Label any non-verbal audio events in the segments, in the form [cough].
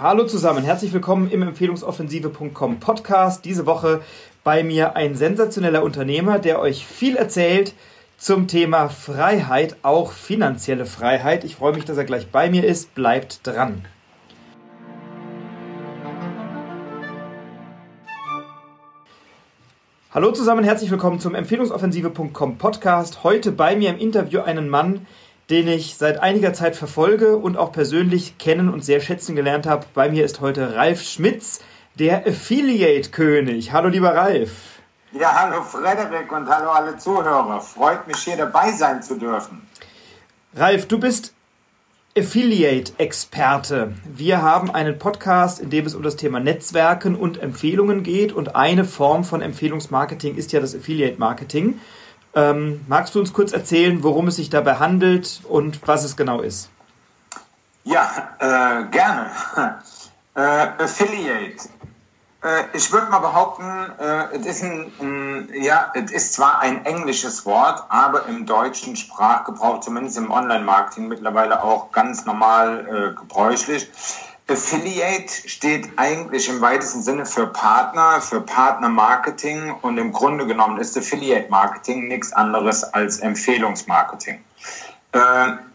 Hallo zusammen, herzlich willkommen im Empfehlungsoffensive.com Podcast. Diese Woche bei mir ein sensationeller Unternehmer, der euch viel erzählt zum Thema Freiheit, auch finanzielle Freiheit. Ich freue mich, dass er gleich bei mir ist. Bleibt dran. Hallo zusammen, herzlich willkommen zum Empfehlungsoffensive.com Podcast. Heute bei mir im Interview einen Mann, den ich seit einiger Zeit verfolge und auch persönlich kennen und sehr schätzen gelernt habe. Bei mir ist heute Ralf Schmitz, der Affiliate-König. Hallo lieber Ralf. Ja, hallo Frederik und hallo alle Zuhörer. Freut mich hier dabei sein zu dürfen. Ralf, du bist Affiliate-Experte. Wir haben einen Podcast, in dem es um das Thema Netzwerken und Empfehlungen geht. Und eine Form von Empfehlungsmarketing ist ja das Affiliate-Marketing. Ähm, magst du uns kurz erzählen, worum es sich dabei handelt und was es genau ist? Ja, äh, gerne. [laughs] Äh, Affiliate äh, ich würde mal behaupten, äh, es ist ja, es ist zwar ein englisches Wort, aber im deutschen Sprachgebrauch, zumindest im Online-Marketing mittlerweile auch ganz normal äh, gebräuchlich. Affiliate steht eigentlich im weitesten Sinne für Partner, für Partnermarketing und im Grunde genommen ist Affiliate Marketing nichts anderes als Empfehlungsmarketing. Äh,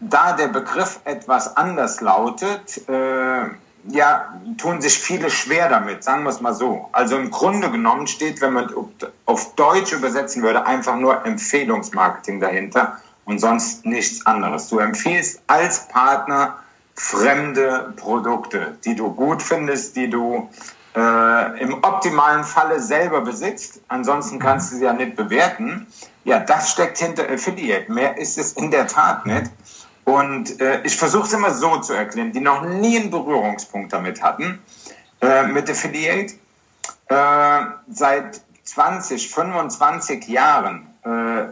da der Begriff etwas anders lautet, äh, ja, tun sich viele schwer damit, sagen wir es mal so. Also im Grunde genommen steht, wenn man auf Deutsch übersetzen würde, einfach nur Empfehlungsmarketing dahinter und sonst nichts anderes. Du empfiehlst als Partner fremde Produkte, die du gut findest, die du äh, im optimalen Falle selber besitzt. Ansonsten kannst du sie ja nicht bewerten. Ja, das steckt hinter Affiliate. Mehr ist es in der Tat nicht. Und äh, ich versuche es immer so zu erklären, die noch nie einen Berührungspunkt damit hatten, äh, mit Affiliate. Äh, seit 20, 25 Jahren, äh,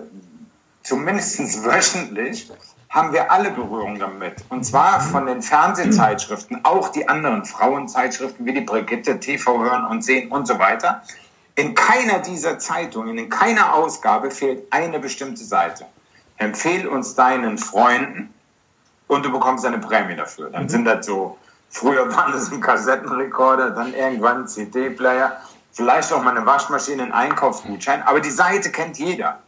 zumindest [laughs] wöchentlich, haben wir alle Berührung damit. Und zwar von den Fernsehzeitschriften, auch die anderen Frauenzeitschriften wie die Brigitte, TV hören und sehen und so weiter. In keiner dieser Zeitungen, in keiner Ausgabe fehlt eine bestimmte Seite. Empfehl uns deinen Freunden, und du bekommst eine Prämie dafür. Dann mhm. sind das so, früher waren das ein Kassettenrekorder, dann irgendwann ein CD-Player, vielleicht auch mal eine Waschmaschine, ein Einkaufsgutschein, aber die Seite kennt jeder.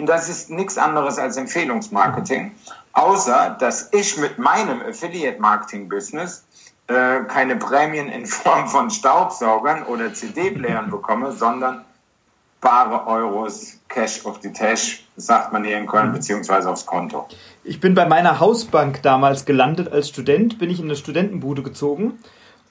Und das ist nichts anderes als Empfehlungsmarketing, außer dass ich mit meinem Affiliate-Marketing-Business äh, keine Prämien in Form von Staubsaugern oder CD-Playern bekomme, sondern bare Euros, Cash auf die Tash, sagt man hier in Köln, mhm. beziehungsweise aufs Konto. Ich bin bei meiner Hausbank damals gelandet als Student, bin ich in eine Studentenbude gezogen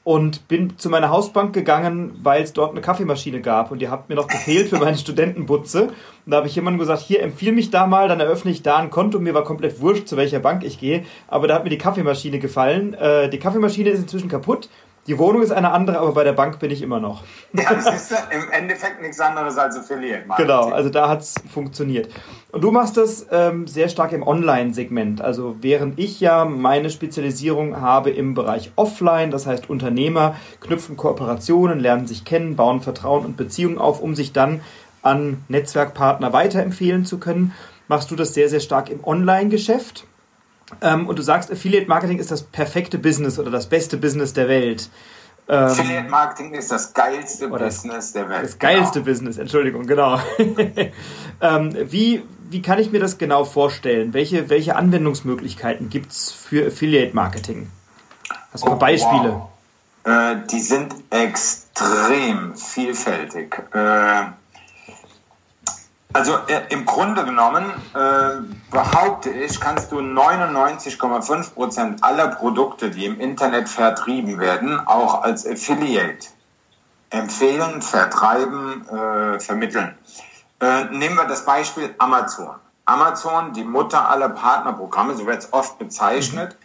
und bin zu meiner Hausbank gegangen, weil es dort eine Kaffeemaschine gab und die hat mir noch gefehlt für meine Studentenbutze. Und da habe ich jemandem gesagt, hier empfiehl mich da mal, dann eröffne ich da ein Konto. Mir war komplett wurscht, zu welcher Bank ich gehe, aber da hat mir die Kaffeemaschine gefallen. Äh, die Kaffeemaschine ist inzwischen kaputt. Die Wohnung ist eine andere, aber bei der Bank bin ich immer noch. Ja, das ist im Endeffekt nichts anderes als Affiliate Marketing. Genau, also da hat es funktioniert. Und du machst das ähm, sehr stark im Online-Segment. Also während ich ja meine Spezialisierung habe im Bereich Offline, das heißt Unternehmer knüpfen Kooperationen, lernen sich kennen, bauen Vertrauen und Beziehungen auf, um sich dann an Netzwerkpartner weiterempfehlen zu können, machst du das sehr, sehr stark im Online-Geschäft. Ähm, und du sagst, Affiliate Marketing ist das perfekte Business oder das beste Business der Welt. Ähm, Affiliate Marketing ist das geilste Business der Welt. Das geilste genau. Business, Entschuldigung, genau. [laughs] ähm, wie, wie kann ich mir das genau vorstellen? Welche, welche Anwendungsmöglichkeiten gibt es für Affiliate Marketing? Hast du oh, ein paar Beispiele? Wow. Äh, die sind extrem vielfältig. Äh, also äh, im Grunde genommen äh, behaupte ich, kannst du 99,5 Prozent aller Produkte, die im Internet vertrieben werden, auch als Affiliate empfehlen, vertreiben, äh, vermitteln. Äh, nehmen wir das Beispiel Amazon. Amazon, die Mutter aller Partnerprogramme, so wird es oft bezeichnet,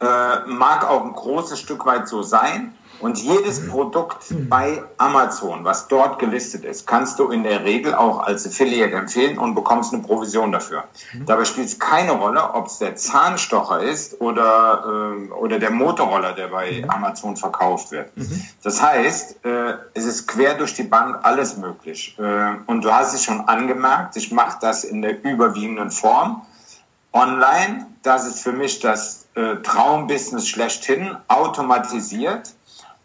äh, mag auch ein großes Stück weit so sein. Und jedes mhm. Produkt mhm. bei Amazon, was dort gelistet ist, kannst du in der Regel auch als Affiliate empfehlen und bekommst eine Provision dafür. Mhm. Dabei spielt es keine Rolle, ob es der Zahnstocher ist oder, äh, oder der Motorroller, der bei Amazon verkauft wird. Das heißt, äh, es ist quer durch die Bank alles möglich. Äh, und du hast es schon angemerkt, ich mache das in der überwiegenden Form online das ist für mich das äh, Traumbusiness schlechthin, automatisiert.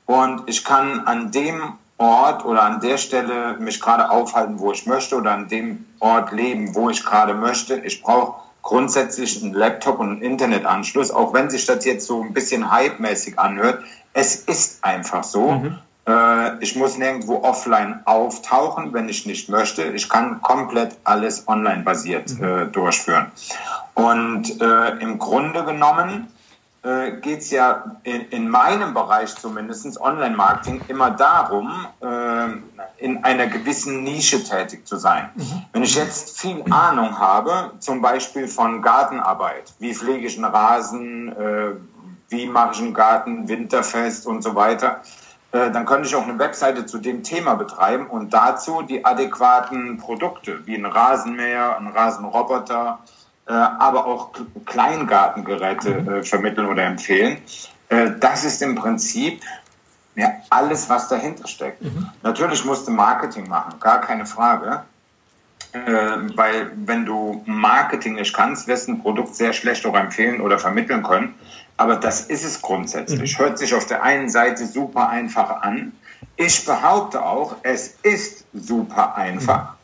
Und ich kann an dem Ort oder an der Stelle mich gerade aufhalten, wo ich möchte oder an dem Ort leben, wo ich gerade möchte. Ich brauche grundsätzlich einen Laptop und einen Internetanschluss, auch wenn sich das jetzt so ein bisschen hype-mäßig anhört. Es ist einfach so. Mhm. Äh, ich muss nirgendwo offline auftauchen, wenn ich nicht möchte. Ich kann komplett alles online basiert mhm. äh, durchführen. Und äh, im Grunde genommen äh, geht es ja in, in, meinem Bereich zumindest, Online-Marketing, immer darum, äh, in einer gewissen Nische tätig zu sein. Mhm. Wenn ich jetzt viel Ahnung habe, zum Beispiel von Gartenarbeit, wie pflege ich einen Rasen, äh, wie mache ich einen Garten winterfest und so weiter, äh, dann könnte ich auch eine Webseite zu dem Thema betreiben und dazu die adäquaten Produkte wie ein Rasenmäher, ein Rasenroboter, aber auch Kleingartengeräte äh, vermitteln oder empfehlen. Das ist im Prinzip ja, alles, was dahinter steckt. Mhm. Natürlich musst du Marketing machen, gar keine Frage. weil wenn du Marketing nicht kannst, wirst du ein Produkt sehr schlecht auch empfehlen oder vermitteln können. Aber das ist es grundsätzlich. Mhm. Hört sich auf der einen Seite super einfach an. Ich behaupte auch, es ist super einfach. Mhm.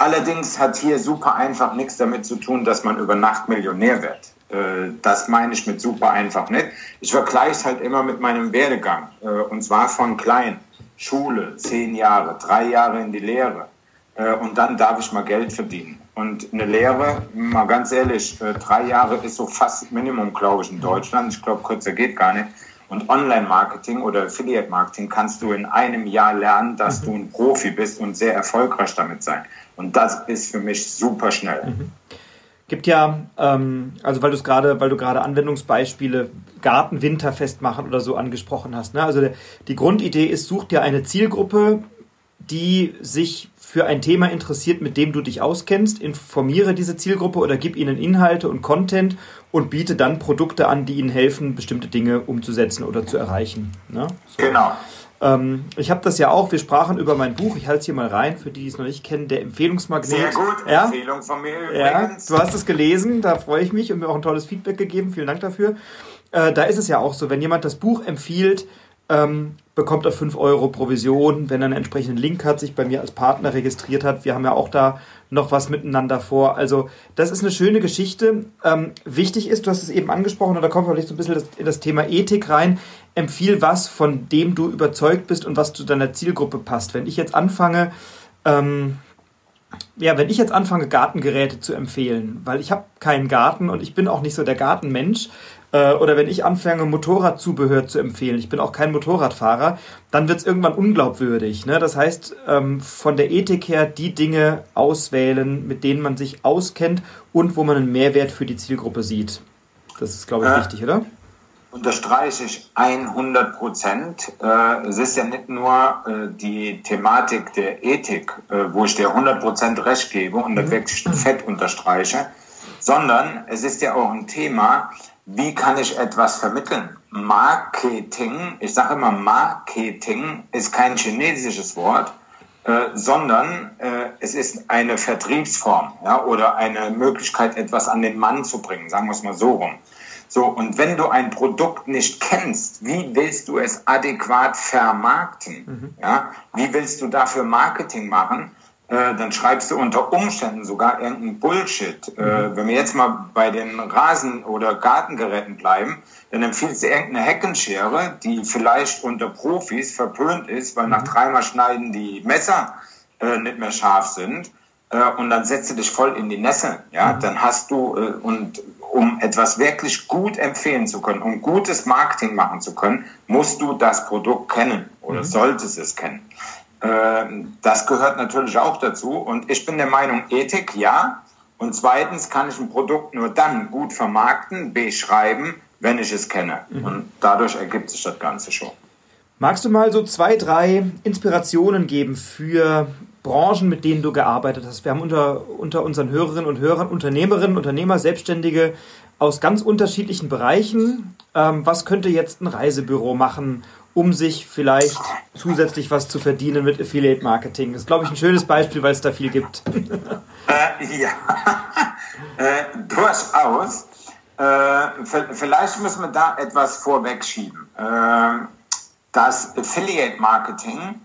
Allerdings hat hier super einfach nichts damit zu tun, dass man über Nacht Millionär wird. Äh, das meine ich mit super einfach nicht. Ich vergleiche es halt immer mit meinem Werdegang. Äh, und zwar von klein. Schule, zehn Jahre, drei Jahre in die Lehre. Äh, und dann darf ich mal Geld verdienen. Und eine Lehre, mal ganz ehrlich, drei Jahre ist so fast Minimum, glaube ich, in Deutschland. Ich glaube, kürzer geht gar nicht. Und Online-Marketing oder Affiliate-Marketing kannst du in einem Jahr lernen, dass mhm. du ein Profi bist und sehr erfolgreich damit sein. Und das ist für mich super schnell. Mhm. Gibt ja, ähm, also weil du es gerade, weil du gerade Anwendungsbeispiele Garten Winterfest machen oder so angesprochen hast. Ne? Also die Grundidee ist, such dir eine Zielgruppe, die sich für ein Thema interessiert, mit dem du dich auskennst, informiere diese Zielgruppe oder gib ihnen Inhalte und Content und biete dann Produkte an, die ihnen helfen, bestimmte Dinge umzusetzen oder zu erreichen. Ne? So. Genau. Ähm, ich habe das ja auch, wir sprachen über mein Buch, ich halte es hier mal rein, für die, die es noch nicht kennen, der Empfehlungsmagnet. Sehr gut, ja? Empfehlung von mir übrigens. Ja, du hast es gelesen, da freue ich mich und mir auch ein tolles Feedback gegeben, vielen Dank dafür. Äh, da ist es ja auch so, wenn jemand das Buch empfiehlt, ähm, bekommt er 5 Euro Provision, wenn er einen entsprechenden Link hat, sich bei mir als Partner registriert hat. Wir haben ja auch da noch was miteinander vor. Also das ist eine schöne Geschichte. Ähm, wichtig ist, du hast es eben angesprochen, und da kommt vielleicht so ein bisschen in das Thema Ethik rein. Empfiehl was, von dem du überzeugt bist und was zu deiner Zielgruppe passt. Wenn ich jetzt anfange, ähm, ja, wenn ich jetzt anfange, Gartengeräte zu empfehlen, weil ich habe keinen Garten und ich bin auch nicht so der Gartenmensch, äh, oder wenn ich anfange, Motorradzubehör zu empfehlen, ich bin auch kein Motorradfahrer, dann wird es irgendwann unglaubwürdig. Ne? Das heißt, ähm, von der Ethik her die Dinge auswählen, mit denen man sich auskennt und wo man einen Mehrwert für die Zielgruppe sieht. Das ist, glaube ich, äh, wichtig, oder? Unterstreiche ich 100 Prozent. Äh, es ist ja nicht nur äh, die Thematik der Ethik, äh, wo ich dir 100 Prozent recht gebe und das mhm. wirklich fett unterstreiche, sondern es ist ja auch ein Thema, wie kann ich etwas vermitteln? Marketing, ich sage immer Marketing ist kein chinesisches Wort, äh, sondern äh, es ist eine Vertriebsform ja, oder eine Möglichkeit, etwas an den Mann zu bringen, sagen wir es mal so rum. So, und wenn du ein Produkt nicht kennst, wie willst du es adäquat vermarkten? Mhm. Ja? Wie willst du dafür Marketing machen? Äh, dann schreibst du unter Umständen sogar irgendeinen Bullshit. Äh, mhm. wenn wir jetzt mal bei den Rasen- oder Gartengeräten bleiben, dann empfiehlst du irgendeine Heckenschere, die vielleicht unter Profis verpönt ist, weil nach mhm. dreimal Schneiden die Messer äh, nicht mehr scharf sind. Äh, und dann setzt du dich voll in die Nässe. Ja, mhm. dann hast du, äh, und um etwas wirklich gut empfehlen zu können, um gutes Marketing machen zu können, musst du das Produkt kennen oder solltest es kennen. Ähm, das gehört natürlich auch dazu. Und ich bin der Meinung, Ethik ja. Und zweitens kann ich ein Produkt nur dann gut vermarkten, beschreiben, wenn ich es kenne. Mhm. Und dadurch ergibt sich das Ganze schon. Magst du mal so zwei, drei Inspirationen geben für Branchen, mit denen du gearbeitet hast? Wir haben unter, unter unseren Hörerinnen und Hörern Unternehmerinnen, Unternehmer, Selbstständige aus ganz unterschiedlichen Bereichen. Ähm, was könnte jetzt ein Reisebüro machen um sich vielleicht zusätzlich was zu verdienen mit Affiliate Marketing. Das ist, glaube ich, ein schönes Beispiel, weil es da viel gibt. [laughs] Äh, ja, [laughs] äh, durchaus. Äh, vielleicht müssen wir da etwas vorwegschieben. Äh, das Affiliate Marketing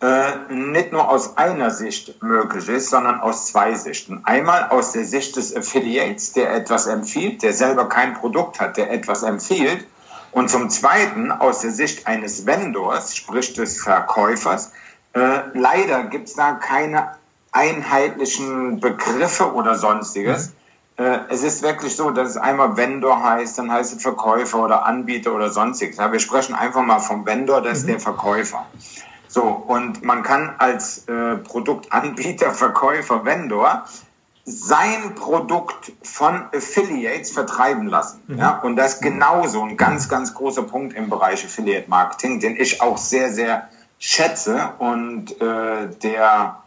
äh, nicht nur aus einer Sicht möglich ist, sondern aus zwei Sichten. Einmal aus der Sicht des Affiliates, der etwas empfiehlt, der selber kein Produkt hat, der etwas empfiehlt. Und zum Zweiten aus der Sicht eines Vendors, sprich des Verkäufers. Äh, leider gibt es da keine einheitlichen Begriffe oder sonstiges. Mhm. Äh, es ist wirklich so, dass es einmal Vendor heißt, dann heißt es Verkäufer oder Anbieter oder sonstiges. Aber wir sprechen einfach mal vom Vendor, das ist mhm. der Verkäufer. So, und man kann als äh, Produktanbieter, [laughs] Verkäufer, Vendor sein Produkt von Affiliates vertreiben lassen. Mhm. Ja, und das ist genauso ein ganz, ganz großer Punkt im Bereich Affiliate Marketing, den ich auch sehr, sehr schätze und äh, der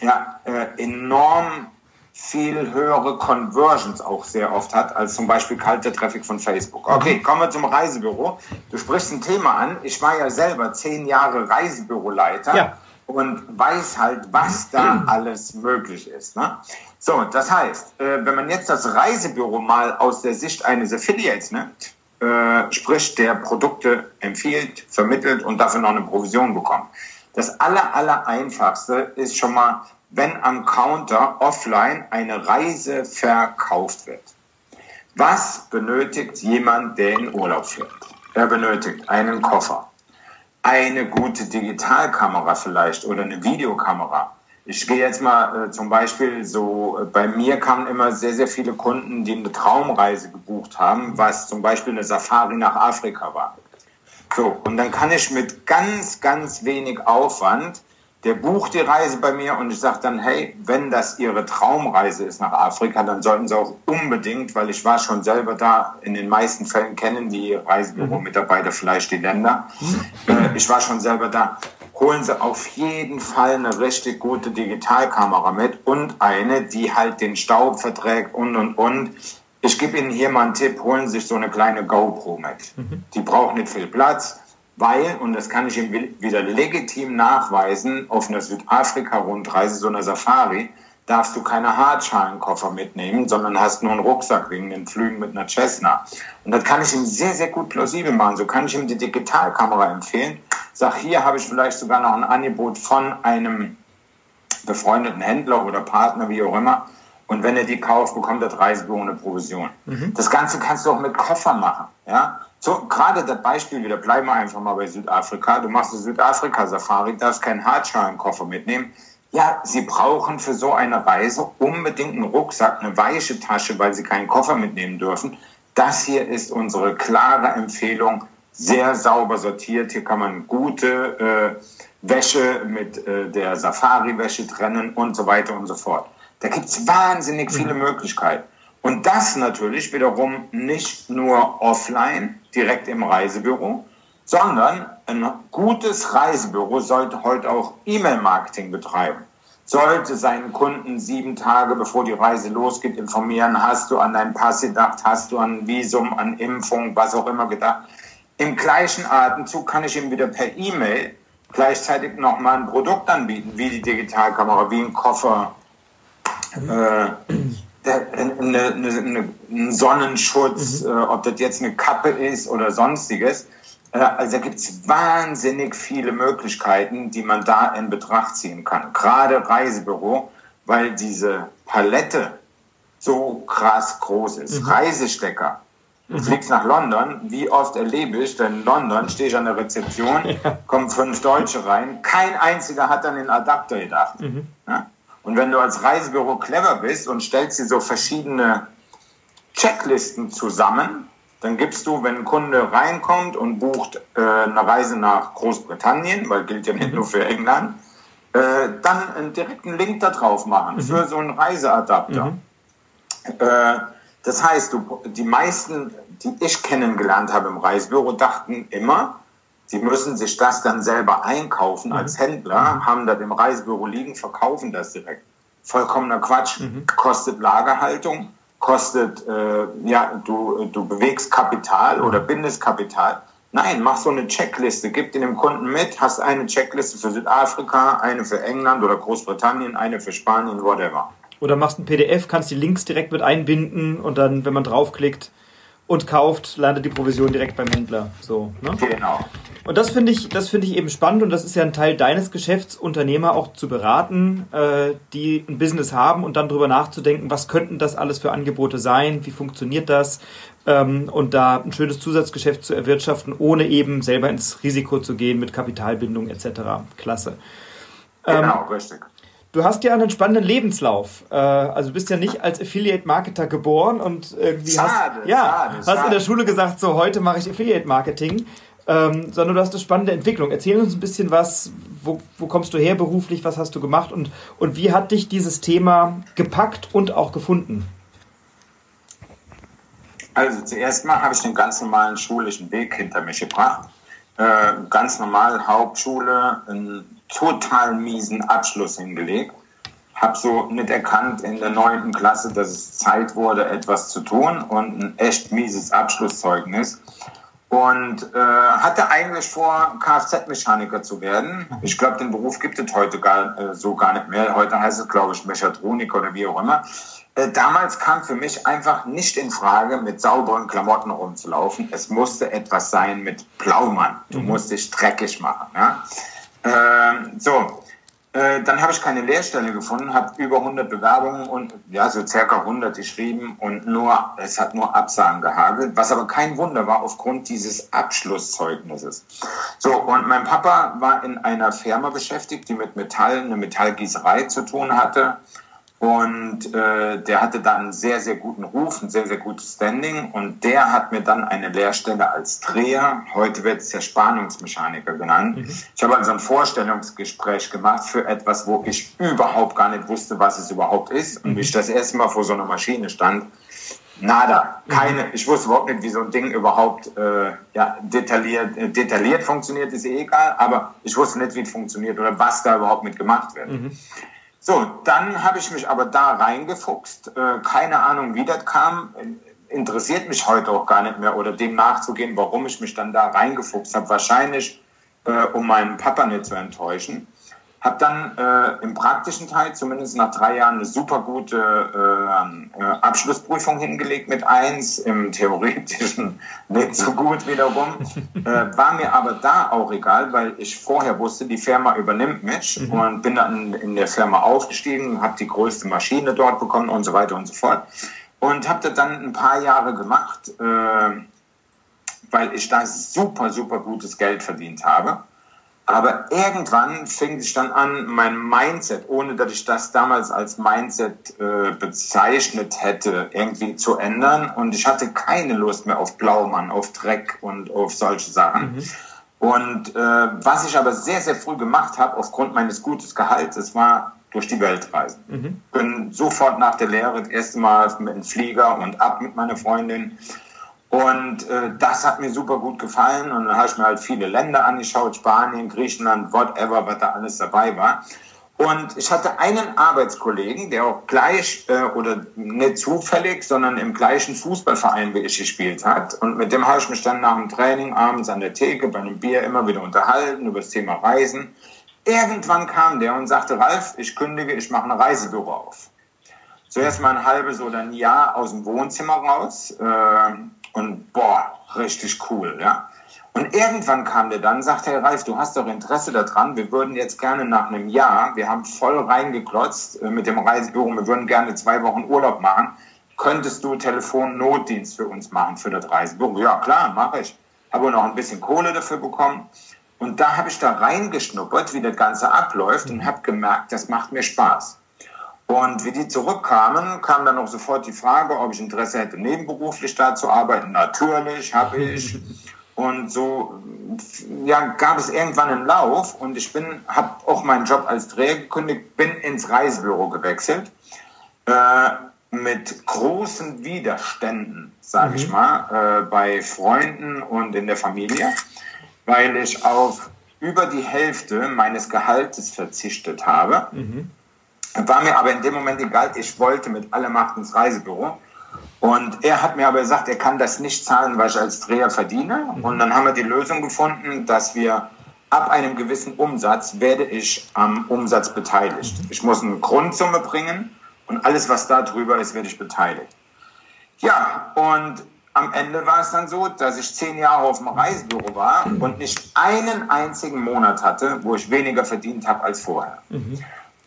ja, äh, enorm viel höhere Conversions auch sehr oft hat, als zum Beispiel kalter Traffic von Facebook. Okay, kommen wir zum Reisebüro. Du sprichst ein Thema an. Ich war ja selber zehn Jahre Reisebüroleiter ja. Und weiß halt, was da alles möglich ist. Ne? So, das heißt, äh, wenn man jetzt das Reisebüro mal aus der Sicht eines Affiliates nimmt, äh, sprich der Produkte empfiehlt, vermittelt und dafür noch eine Provision bekommt. Das aller, aller einfachste ist schon mal wenn am Counter offline eine Reise verkauft wird. Was benötigt jemand, der in Urlaub fährt? Er benötigt einen Koffer, eine gute Digitalkamera vielleicht oder eine Videokamera. Ich gehe jetzt mal äh, zum Beispiel so, äh, bei mir kamen immer sehr, sehr viele Kunden, die eine Traumreise gebucht haben, was zum Beispiel eine Safari nach Afrika war. So, und dann kann ich mit ganz, ganz wenig Aufwand der bucht die Reise bei mir und ich sage dann, hey, wenn das Ihre Traumreise ist nach Afrika, dann sollten Sie auch unbedingt, weil ich war schon selber da, in den meisten Fällen kennen die Reisebüro-Mitarbeiter vielleicht die Länder, äh, ich war schon selber da, holen Sie auf jeden Fall eine richtig gute Digitalkamera mit und eine, die halt den Staub verträgt und, und, und. Ich gebe Ihnen hier mal einen Tipp, holen Sie sich so eine kleine GoPro mit. Mhm. Die braucht nicht viel Platz weil, und das kann ich ihm wieder legitim nachweisen, auf einer Südafrika-Rundreise, so einer Safari, darfst du keine Hartschalenkoffer mitnehmen, sondern hast nur einen Rucksack wegen den Flügen mit einer Cessna. Und das kann ich ihm sehr, sehr gut plausibel machen. So kann ich ihm die Digitalkamera empfehlen. Sag, hier habe ich vielleicht sogar noch ein Angebot von einem befreundeten Händler oder Partner, wie auch immer. Und wenn er die kauft, bekommt er 30 ohne Provision. Mhm. Das Ganze kannst du auch mit Koffer machen. Ja? So, gerade das Beispiel wieder, bleiben wir einfach mal bei Südafrika. Du machst eine Südafrika-Safari, darfst keinen Hartschalenkoffer mitnehmen. Ja, sie brauchen für so eine Reise unbedingt einen Rucksack, eine weiche Tasche, weil sie keinen Koffer mitnehmen dürfen. Das hier ist unsere klare Empfehlung, sehr sauber sortiert. Hier kann man gute äh, Wäsche mit äh, der Safari-Wäsche trennen und so weiter und so fort. Da gibt es wahnsinnig viele mhm. Möglichkeiten. Und das natürlich wiederum nicht nur offline, direkt im Reisebüro, sondern ein gutes Reisebüro sollte heute auch E-Mail-Marketing betreiben. Sollte seinen Kunden sieben Tage bevor die Reise losgeht informieren, hast du an deinen Pass gedacht, hast du an Visum, an Impfung, was auch immer gedacht. Im gleichen Atemzug kann ich ihm wieder per E-Mail gleichzeitig nochmal ein Produkt anbieten, wie die Digitalkamera, wie ein Koffer, äh, eine, eine, ein Sonnenschutz, mhm. äh, ob das jetzt eine Kappe ist oder sonstiges. Äh, also da gibt es wahnsinnig viele Möglichkeiten, die man da in Betracht ziehen kann. Gerade Reisebüro, weil diese Palette so krass groß ist. Mhm. Reisestecker. Du mhm. fliegst nach London, wie oft erlebe ich, denn in London stehe ich an der Rezeption, [laughs] kommen fünf Deutsche rein, kein einziger hat an den Adapter gedacht. Mhm. Ja? Und wenn du als Reisebüro clever bist und stellst dir so verschiedene Checklisten zusammen, dann gibst du, wenn ein Kunde reinkommt und bucht äh, eine Reise nach Großbritannien, weil gilt ja nicht nur für England, äh, dann einen direkten Link da drauf machen mhm. für so einen Reiseadapter. Mhm. Äh, das heißt, du, die meisten, die ich kennengelernt habe im Reisebüro, dachten immer, Sie müssen sich das dann selber einkaufen mhm. als Händler, mhm. haben das im Reisebüro liegen, verkaufen das direkt. Vollkommener Quatsch. Mhm. Kostet Lagerhaltung, kostet, äh, ja, du, du bewegst Kapital oder mhm. bindest Kapital. Nein, mach so eine Checkliste, gib den dem Kunden mit, hast eine Checkliste für Südafrika, eine für England oder Großbritannien, eine für Spanien, whatever. Oder machst ein PDF, kannst die Links direkt mit einbinden und dann, wenn man draufklickt und kauft, landet die Provision direkt beim Händler. So, ne? Genau. Und das finde ich, das finde ich eben spannend und das ist ja ein Teil deines Geschäfts, Unternehmer auch zu beraten, äh, die ein Business haben und dann drüber nachzudenken, was könnten das alles für Angebote sein, wie funktioniert das ähm, und da ein schönes Zusatzgeschäft zu erwirtschaften, ohne eben selber ins Risiko zu gehen mit Kapitalbindung etc. Klasse. Ähm, genau, richtig. Du hast ja einen spannenden Lebenslauf. Äh, also du bist ja nicht als Affiliate-Marketer geboren und irgendwie schade, hast, ja, schade, hast schade. in der Schule gesagt, so heute mache ich Affiliate-Marketing, ähm, sondern du hast eine spannende Entwicklung. Erzähl uns ein bisschen was, wo, wo kommst du her beruflich, was hast du gemacht und, und wie hat dich dieses Thema gepackt und auch gefunden? Also zuerst mal habe ich den ganz normalen schulischen Weg hinter mich gebracht. Äh, ganz normal Hauptschule, einen total miesen Abschluss hingelegt. Habe so nicht erkannt in der neunten Klasse, dass es Zeit wurde, etwas zu tun und ein echt mieses Abschlusszeugnis und äh, hatte eigentlich vor, Kfz-Mechaniker zu werden. Ich glaube, den Beruf gibt es heute gar, äh, so gar nicht mehr. Heute heißt es, glaube ich, Mechatroniker oder wie auch immer. Äh, damals kam für mich einfach nicht in Frage, mit sauberen Klamotten rumzulaufen. Es musste etwas sein mit Blaumann. Du mhm. musst dich dreckig machen. Ja? Ähm, so, äh, dann habe ich keine Lehrstelle gefunden, habe über 100 Bewerbungen und ja, so circa 100 geschrieben und nur, es hat nur Absagen gehagelt, was aber kein Wunder war aufgrund dieses Abschlusszeugnisses. So, und mein Papa war in einer Firma beschäftigt, die mit Metall, eine Metallgießerei zu tun hatte und äh, der hatte dann einen sehr, sehr guten Ruf, ein sehr, sehr gutes Standing. Und der hat mir dann eine Lehrstelle als Dreher, heute wird es ja Spannungsmechaniker genannt. Mhm. Ich habe also ein Vorstellungsgespräch gemacht für etwas, wo ich überhaupt gar nicht wusste, was es überhaupt ist. Und mhm. wie ich das erste Mal vor so einer Maschine stand, nada, mhm. keine, ich wusste überhaupt nicht, wie so ein Ding überhaupt äh, ja, detailliert, äh, detailliert funktioniert, ist eh egal, aber ich wusste nicht, wie es funktioniert oder was da überhaupt mit gemacht wird. Mhm. So, dann habe ich mich aber da reingefuchst. Äh, keine Ahnung, wie das kam. Interessiert mich heute auch gar nicht mehr oder dem nachzugehen, warum ich mich dann da reingefuchst habe. Wahrscheinlich, äh, um meinen Papa nicht zu enttäuschen. Habe dann äh, im praktischen Teil, zumindest nach drei Jahren, eine super gute äh, äh, Abschlussprüfung hingelegt mit eins, im theoretischen [laughs] nicht so gut wiederum. [laughs] äh, war mir aber da auch egal, weil ich vorher wusste, die Firma übernimmt mich mhm. und bin dann in der Firma aufgestiegen, habe die größte Maschine dort bekommen und so weiter und so fort. Und habe das dann ein paar Jahre gemacht, äh, weil ich da super, super gutes Geld verdient habe. Aber irgendwann fing sich dann an, mein Mindset, ohne dass ich das damals als Mindset äh, bezeichnet hätte, irgendwie zu ändern. Und ich hatte keine Lust mehr auf Blaumann, auf Dreck und auf solche Sachen. Mhm. Und äh, was ich aber sehr, sehr früh gemacht habe, aufgrund meines gutes Gehalts, war durch die Welt reisen. Mhm. Bin sofort nach der Lehre das erste Mal mit dem Flieger und ab mit meiner Freundin und äh, das hat mir super gut gefallen. Und dann habe ich mir halt viele Länder angeschaut, Spanien, Griechenland, whatever, was da alles dabei war. Und ich hatte einen Arbeitskollegen, der auch gleich äh, oder nicht zufällig, sondern im gleichen Fußballverein wie ich gespielt hat. Und mit dem habe ich mich dann nach dem Training abends an der Theke bei einem Bier immer wieder unterhalten über das Thema Reisen. Irgendwann kam der und sagte, Ralf, ich kündige, ich mache eine Reisebüro auf. Zuerst mal ein halbes oder ein Jahr aus dem Wohnzimmer raus. Äh, und boah, richtig cool, ja. Und irgendwann kam der dann, sagte Herr Ralf, du hast doch Interesse daran, wir würden jetzt gerne nach einem Jahr, wir haben voll reingeklotzt äh, mit dem Reisebüro, wir würden gerne zwei Wochen Urlaub machen, könntest du Telefonnotdienst für uns machen, für das Reisebüro? Ja, klar, mache ich. Habe noch ein bisschen Kohle dafür bekommen. Und da habe ich da reingeschnuppert, wie das Ganze abläuft und habe gemerkt, das macht mir Spaß. Und wie die zurückkamen, kam dann auch sofort die Frage, ob ich Interesse hätte, nebenberuflich da zu arbeiten. Natürlich, habe [laughs] ich. Und so ja, gab es irgendwann einen Lauf und ich bin, habe auch meinen Job als Dreher gekündigt, bin ins Reisebüro gewechselt äh, mit großen Widerständen, sage mhm. ich mal, äh, bei Freunden und in der Familie, weil ich auf über die Hälfte meines Gehaltes verzichtet habe. Mhm war mir aber in dem Moment egal. Ich wollte mit aller Macht ins Reisebüro. Und er hat mir aber gesagt, er kann das nicht zahlen, weil ich als Dreher verdiene. Mhm. Und dann haben wir die Lösung gefunden, dass wir ab einem gewissen Umsatz werde ich am Umsatz beteiligt. Mhm. Ich muss eine Grundsumme bringen Und alles, was da drüber ist, werde ich beteiligt. Ja, und am Ende war es dann so, dass ich zehn Jahre auf dem Reisebüro war und nicht einen einzigen Monat hatte, wo ich weniger verdient habe als vorher. Mhm.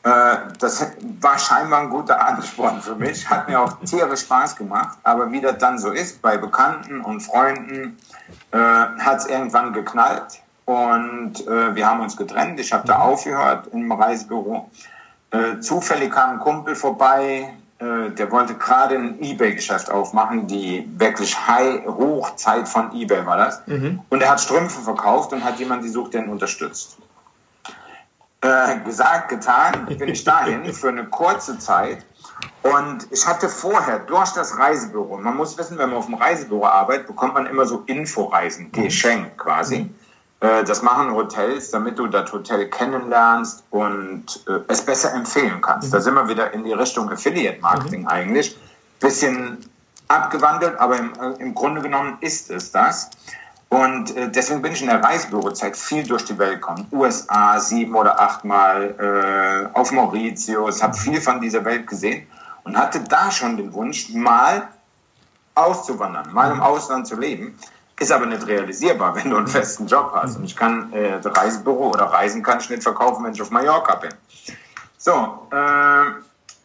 Äh, das war scheinbar ein guter Ansporn für mich, hat mir auch tierisch Spaß gemacht, aber wie das dann so ist, bei Bekannten und Freunden äh, hat es irgendwann geknallt und äh, wir haben uns getrennt. Ich habe da aufgehört im Reisebüro. Äh, zufällig kam ein Kumpel vorbei, äh, der wollte gerade ein Ebay-Geschäft aufmachen, die wirklich High Hochzeit von Ebay war das. Mhm. Und er hat Strümpfe verkauft und hat jemanden gesucht, der ihn unterstützt. Äh, gesagt, getan, bin ich dahin für eine kurze Zeit. Und ich hatte vorher durch das Reisebüro, man muss wissen, wenn man auf dem Reisebüro arbeitet, bekommt man immer so Inforeisen, geschenkt quasi. Äh, das machen Hotels, damit du das Hotel kennenlernst und äh, es besser empfehlen kannst. Da sind wir wieder in die Richtung Affiliate Marketing eigentlich. Bisschen abgewandelt, aber im, im Grunde genommen ist es das. Und äh, deswegen bin ich in der Reisebürozeit viel durch die Welt gekommen. USA sieben oder achtmal, äh, auf Mauritius, habe viel von dieser Welt gesehen und hatte da schon den Wunsch, mal auszuwandern, mal im Ausland zu leben. Ist aber nicht realisierbar, [laughs] wenn du einen festen Job hast. Und ich kann äh, Reisebüro oder Reisen kann ich nicht verkaufen, wenn ich auf Mallorca bin. So, äh,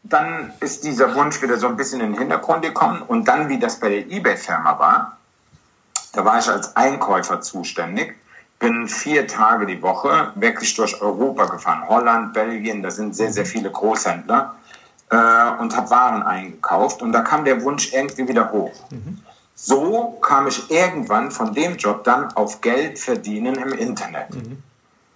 dann ist dieser Wunsch wieder so ein bisschen in den Hintergrund gekommen. Und dann, wie das bei der eBay-Firma war, da war ich als Einkäufer zuständig, bin vier Tage die Woche wirklich durch Europa gefahren. Holland, Belgien, da sind sehr, sehr viele Großhändler äh, und habe Waren eingekauft. Und da kam der Wunsch irgendwie wieder hoch. Mhm. So kam ich irgendwann von dem Job dann auf Geld verdienen im Internet. Mhm.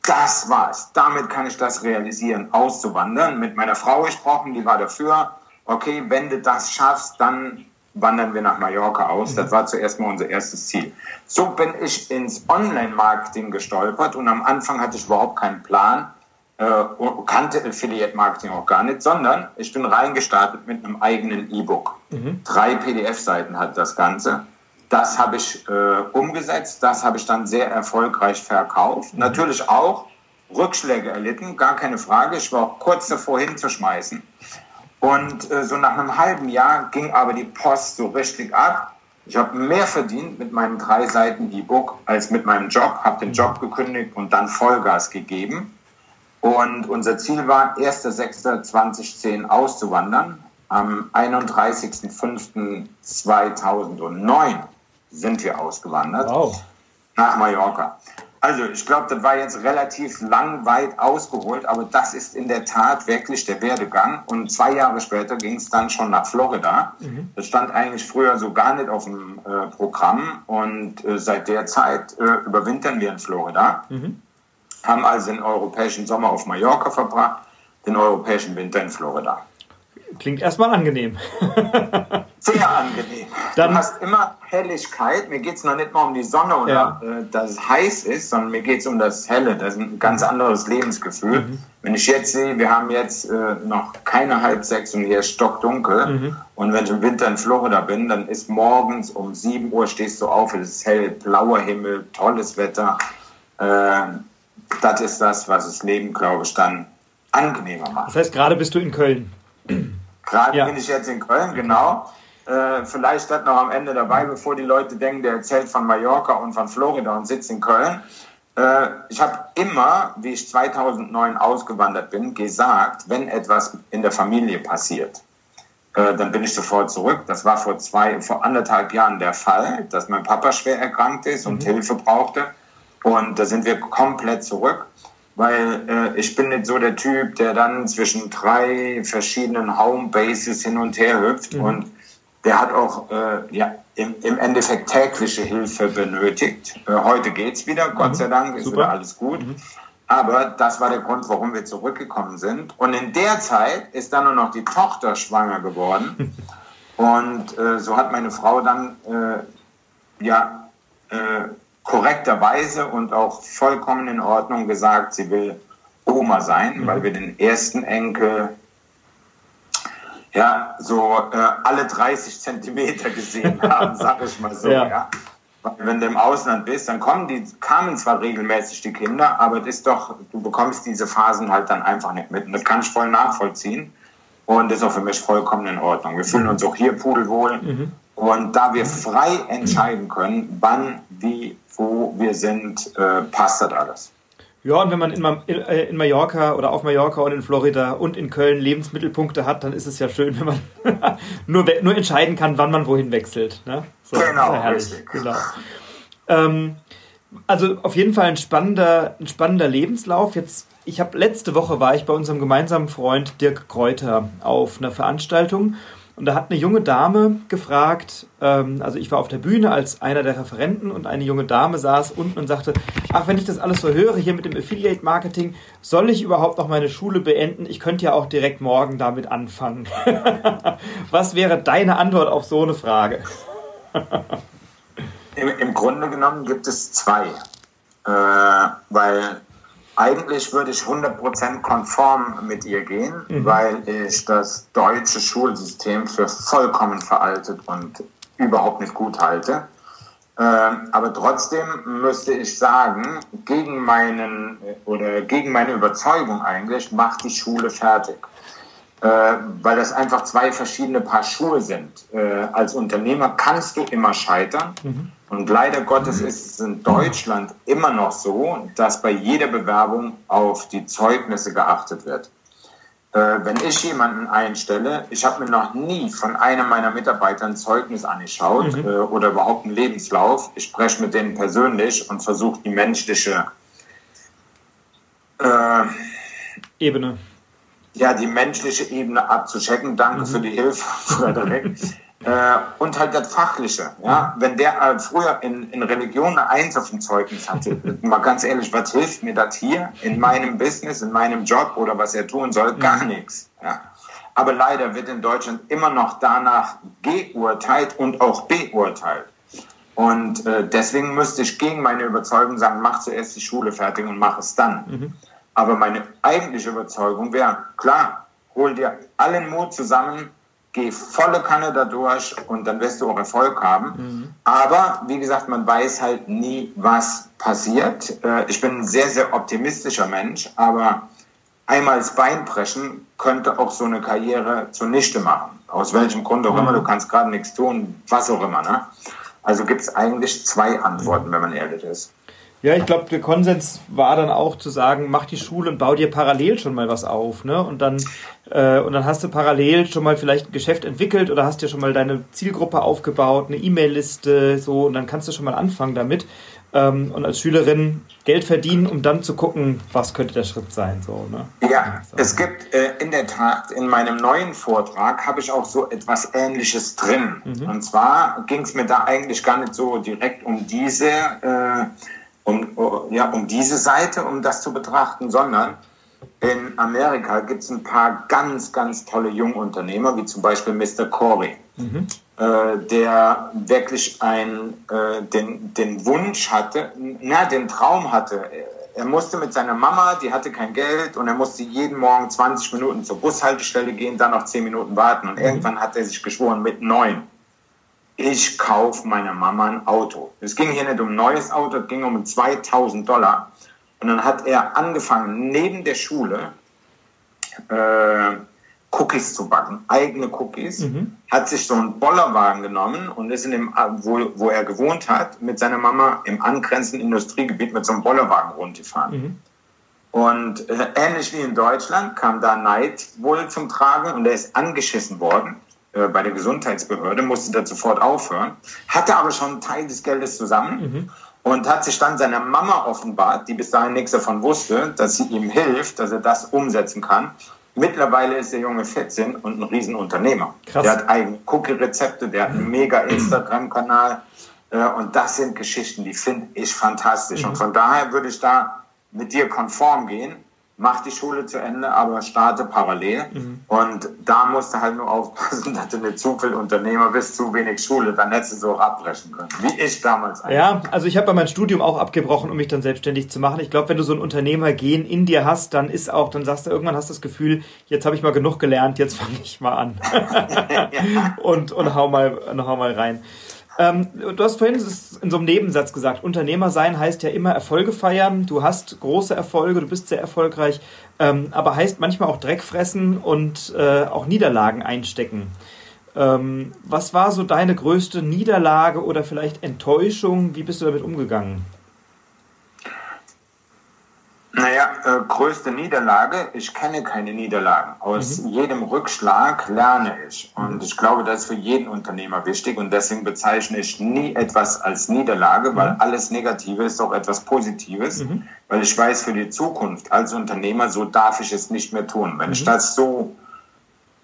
Das war's. Damit kann ich das realisieren, auszuwandern. Mit meiner Frau gesprochen, die war dafür. Okay, wenn du das schaffst, dann wandern wir nach Mallorca aus. Das war zuerst mal unser erstes Ziel. So bin ich ins Online-Marketing gestolpert und am Anfang hatte ich überhaupt keinen Plan, äh, kannte Affiliate-Marketing auch gar nicht, sondern ich bin reingestartet mit einem eigenen E-Book. Mhm. Drei PDF-Seiten hat das Ganze. Das habe ich äh, umgesetzt, das habe ich dann sehr erfolgreich verkauft. Mhm. Natürlich auch Rückschläge erlitten, gar keine Frage. Ich war auch kurz davor hinzuschmeißen. Und äh, so nach einem halben Jahr ging aber die Post so richtig ab. Ich habe mehr verdient mit meinem drei Seiten E-Book als mit meinem Job, habe den Job gekündigt und dann Vollgas gegeben. Und unser Ziel war, 1.6.2010 auszuwandern. Am 31.05.2009 sind wir ausgewandert wow. nach Mallorca. Also ich glaube, das war jetzt relativ lang, weit ausgeholt, aber das ist in der Tat wirklich der Werdegang. Und zwei Jahre später ging es dann schon nach Florida. Mhm. Das stand eigentlich früher so gar nicht auf dem äh, Programm. Und äh, seit der Zeit äh, überwintern wir in Florida. Mhm. Haben also den europäischen Sommer auf Mallorca verbracht, den europäischen Winter in Florida. Klingt erstmal angenehm. [laughs] Sehr angenehm. Dann, du hast immer Helligkeit. Mir geht es noch nicht mal um die Sonne oder ja. äh, dass es heiß ist, sondern mir geht es um das Helle. Das ist ein ganz anderes Lebensgefühl. Mhm. Wenn ich jetzt sehe, wir haben jetzt äh, noch keine halb sechs und hier ist stockdunkel. Mhm. Und wenn ich im Winter in Florida bin, dann ist morgens um sieben Uhr stehst du auf, es ist hell, blauer Himmel, tolles Wetter. Äh, das ist das, was das Leben, glaube ich, dann angenehmer macht. Das heißt, gerade bist du in Köln. Gerade ja. bin ich jetzt in Köln, genau. Äh, vielleicht das noch am Ende dabei, bevor die Leute denken, der erzählt von Mallorca und von Florida und sitzt in Köln. Äh, ich habe immer, wie ich 2009 ausgewandert bin, gesagt, wenn etwas in der Familie passiert, äh, dann bin ich sofort zurück. Das war vor zwei, vor anderthalb Jahren der Fall, dass mein Papa schwer erkrankt ist und mhm. Hilfe brauchte. Und da sind wir komplett zurück weil äh, ich bin nicht so der Typ, der dann zwischen drei verschiedenen Homebases hin und her hüpft mhm. und der hat auch äh, ja, im, im Endeffekt tägliche Hilfe benötigt. Äh, heute geht's wieder, Gott mhm. sei Dank, ist Super. wieder alles gut. Mhm. Aber das war der Grund, warum wir zurückgekommen sind. Und in der Zeit ist dann nur noch die Tochter schwanger geworden. [laughs] und äh, so hat meine Frau dann äh, ja äh, korrekterweise und auch vollkommen in Ordnung gesagt, sie will Oma sein, mhm. weil wir den ersten Enkel ja so äh, alle 30 Zentimeter gesehen [laughs] haben, sag ich mal so. Ja. ja. Wenn du im Ausland bist, dann kommen die, kamen zwar regelmäßig die Kinder, aber das ist doch, du bekommst diese Phasen halt dann einfach nicht mit. Und das kann ich voll nachvollziehen. Und das ist auch für mich vollkommen in Ordnung. Wir fühlen uns auch hier pudelwohl. Mhm. Und da wir frei entscheiden können, wann, wie, wo wir sind, äh, passt das alles. Ja, und wenn man in, äh, in, Mallorca oder auf Mallorca und in Florida und in Köln Lebensmittelpunkte hat, dann ist es ja schön, [laughs] wenn man nur, nur entscheiden kann, wann man wohin wechselt. Ne? So, genau, herrlich. Genau. Ähm, also auf jeden Fall ein spannender, ein spannender Lebenslauf. Jetzt, ich habe letzte Woche war ich bei unserem gemeinsamen Freund Dirk Kräuter auf einer Veranstaltung und da hat eine junge Dame gefragt, ähm, also ich war auf der Bühne als einer der Referenten und eine junge Dame saß unten und sagte, ach, wenn ich das alles so höre hier mit dem Affiliate Marketing, soll ich überhaupt noch meine Schule beenden? Ich könnte ja auch direkt morgen damit anfangen. [laughs] Was wäre deine Antwort auf so eine Frage? Im, Im, Grunde genommen gibt es zwei. Äh, weil eigentlich würde ich 100% konform mit ihr gehen, mhm. weil ich das deutsche Schulsystem für vollkommen veraltet und überhaupt nicht gut halte. Äh, aber trotzdem müsste ich sagen, gegen meinen oder gegen meine Überzeugung eigentlich macht die Schule fertig. Äh, weil das einfach zwei verschiedene Paar Schuhe sind. Äh, als Unternehmer kannst du immer scheitern. Mhm. Und leider Gottes ist es in Deutschland immer noch so, dass bei jeder Bewerbung auf die Zeugnisse geachtet wird. Äh, wenn ich jemanden einstelle, ich habe mir noch nie von einem meiner Mitarbeiter ein Zeugnis angeschaut mhm. äh, oder überhaupt einen Lebenslauf. Ich spreche mit denen persönlich und versuche die menschliche äh, Ebene. Ja, die menschliche Ebene abzuchecken. Danke mhm. für die Hilfe, [laughs] Frederik. Äh, und halt das Fachliche. Ja? Wenn der äh, früher in, in Religion eine Eins auf dem Zeugnis hatte, [laughs] mal ganz ehrlich, was hilft mir das hier in meinem Business, in meinem Job oder was er tun soll? Gar mhm. nichts. Ja? Aber leider wird in Deutschland immer noch danach geurteilt und auch beurteilt. Und äh, deswegen müsste ich gegen meine Überzeugung sagen, mach zuerst die Schule fertig und mach es dann. Mhm. Aber meine eigentliche Überzeugung wäre, klar, hol dir allen Mut zusammen, geh volle Kanne dadurch und dann wirst du auch Erfolg haben. Mhm. Aber wie gesagt, man weiß halt nie, was passiert. Äh, ich bin ein sehr, sehr optimistischer Mensch, aber einmal das Bein brechen könnte auch so eine Karriere zunichte machen. Aus welchem Grund auch mhm. immer, du kannst gerade nichts tun, was auch immer. Ne? Also gibt es eigentlich zwei Antworten, wenn man ehrlich ist. Ja, ich glaube, der Konsens war dann auch zu sagen, mach die Schule und bau dir parallel schon mal was auf, ne? Und dann äh, und dann hast du parallel schon mal vielleicht ein Geschäft entwickelt oder hast dir schon mal deine Zielgruppe aufgebaut, eine E-Mail-Liste, so und dann kannst du schon mal anfangen damit ähm, und als Schülerin Geld verdienen, um dann zu gucken, was könnte der Schritt sein, so, ne? Ja, so. es gibt äh, in der Tat in meinem neuen Vortrag habe ich auch so etwas Ähnliches drin. Mhm. Und zwar ging es mir da eigentlich gar nicht so direkt um diese äh, um, ja, um diese Seite, um das zu betrachten, sondern in Amerika gibt es ein paar ganz, ganz tolle Jungunternehmer, wie zum Beispiel Mr. Corey, mhm. äh, der wirklich ein, äh, den, den Wunsch hatte, na, den Traum hatte. Er musste mit seiner Mama, die hatte kein Geld und er musste jeden Morgen 20 Minuten zur Bushaltestelle gehen, dann noch 10 Minuten warten und mhm. irgendwann hat er sich geschworen mit neun ich kaufe meiner Mama ein Auto. Es ging hier nicht um ein neues Auto, es ging um 2000 Dollar. Und dann hat er angefangen, neben der Schule äh, Cookies zu backen, eigene Cookies, mhm. hat sich so einen Bollerwagen genommen und ist in dem, wo, wo er gewohnt hat, mit seiner Mama im angrenzenden Industriegebiet mit so einem Bollerwagen rundgefahren. Mhm. Und äh, ähnlich wie in Deutschland kam da Neid wohl zum Tragen und er ist angeschissen worden. Äh, bei der Gesundheitsbehörde, musste das sofort aufhören, hatte aber schon einen Teil des Geldes zusammen mhm. und hat sich dann seiner Mama offenbart, die bis dahin nichts davon wusste, dass sie ihm hilft, dass er das umsetzen kann. Mittlerweile ist der Junge 14 und ein Riesenunternehmer. Krass. Der hat eigene Cookie-Rezepte, der hat einen mega Instagram-Kanal. Äh, und das sind Geschichten, die finde ich fantastisch. Mhm. Und von daher würde ich da mit dir konform gehen mach die Schule zu Ende, aber starte parallel. Mhm. Und da musst du halt nur aufpassen, [laughs] dass du nicht zu viel Unternehmer bist, zu wenig Schule, dann hättest du so abbrechen können. Wie ich damals eigentlich. Ja, also ich habe mein Studium auch abgebrochen, um mich dann selbstständig zu machen. Ich glaube, wenn du so ein Unternehmergehen in dir hast, dann ist auch, dann sagst du, irgendwann hast du das Gefühl, jetzt habe ich mal genug gelernt, jetzt [laughs] fange ich mal an. [laughs] und, und hau mal, hau mal rein. Ähm, du hast vorhin in so einem Nebensatz gesagt, Unternehmer sein heißt ja immer Erfolge feiern. Du hast große Erfolge, du bist sehr erfolgreich, ähm, aber heißt manchmal auch Dreck fressen und äh, auch Niederlagen einstecken. Ähm, was war so deine größte Niederlage oder vielleicht Enttäuschung? Wie bist du damit umgegangen? Naja, äh, größte Niederlage, ich kenne keine Niederlagen. Aus mhm. jedem Rückschlag lerne ich. Und ich glaube, das ist für jeden Unternehmer wichtig. Und deswegen bezeichne ich nie etwas als Niederlage, weil mhm. alles Negative ist auch etwas Positives. Mhm. Weil ich weiß für die Zukunft als Unternehmer, so darf ich es nicht mehr tun. Wenn ich mhm. das so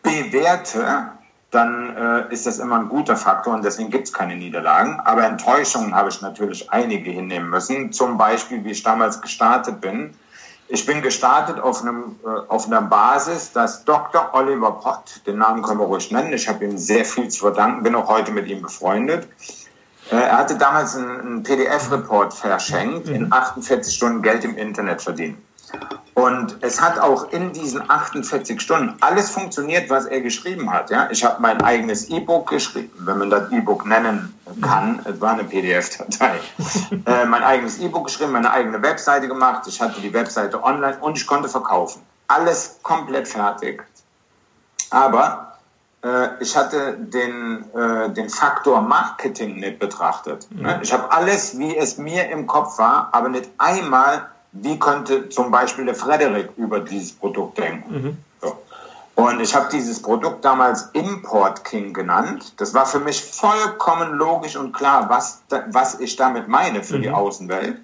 bewerte, dann äh, ist das immer ein guter Faktor und deswegen gibt es keine Niederlagen. Aber Enttäuschungen habe ich natürlich einige hinnehmen müssen. Zum Beispiel, wie ich damals gestartet bin. Ich bin gestartet auf, einem, äh, auf einer Basis, dass Dr. Oliver Pott, den Namen können wir ruhig nennen, ich habe ihm sehr viel zu verdanken, bin auch heute mit ihm befreundet. Äh, er hatte damals einen, PDF-Report verschenkt, in 48 mhm. Stunden Geld im Internet verdienen. Und es hat auch in diesen 48 Stunden alles funktioniert, was er geschrieben hat. Ja? Ich habe mein eigenes E-Book geschrieben, wenn man das E-Book nennen kann. Es war eine PDF-Datei. [laughs] äh, mein eigenes E-Book geschrieben, meine eigene Webseite gemacht. Ich hatte die Webseite online und ich konnte verkaufen. Alles komplett fertig. Aber äh, ich hatte den, äh, den Faktor Marketing nicht betrachtet. Ne? Ich habe alles, wie es mir im Kopf war, aber nicht einmal wie könnte zum Beispiel der Frederik über dieses Produkt denken. Mhm. So. Und ich habe dieses Produkt damals Import King genannt. Das war für mich vollkommen logisch und klar, was, was ich damit meine für mhm. die Außenwelt.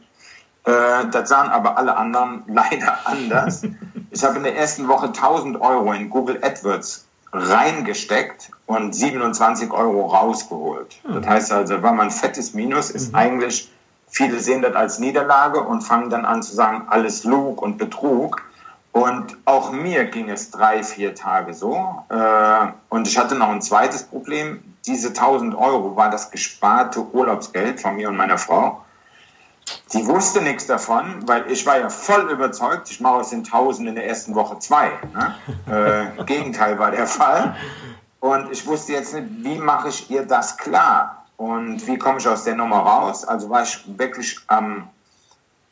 Äh, das sahen aber alle anderen [laughs] leider anders. ich habe in der ersten Woche 1000 Euro in Google AdWords reingesteckt und 27 Euro rausgeholt. Mhm. Das heißt also, war man fettes Minus, ist mhm. eigentlich Viele sehen das als Niederlage und fangen dann an zu sagen, alles Lug und Betrug. Und auch mir ging es drei, vier Tage so. Äh, und ich hatte noch ein zweites Problem. Diese 1000 Euro war das gesparte Urlaubsgeld von mir und meiner Frau. Die wusste nichts davon, weil ich war ja voll überzeugt, ich mache aus den 1000 in der ersten Woche zwei. Ne? [laughs] Äh, Gegenteil war der Fall. Und ich wusste jetzt nicht, wie mache ich ihr das klar? Und wie komme ich aus der Nummer raus? Also war ich wirklich ähm,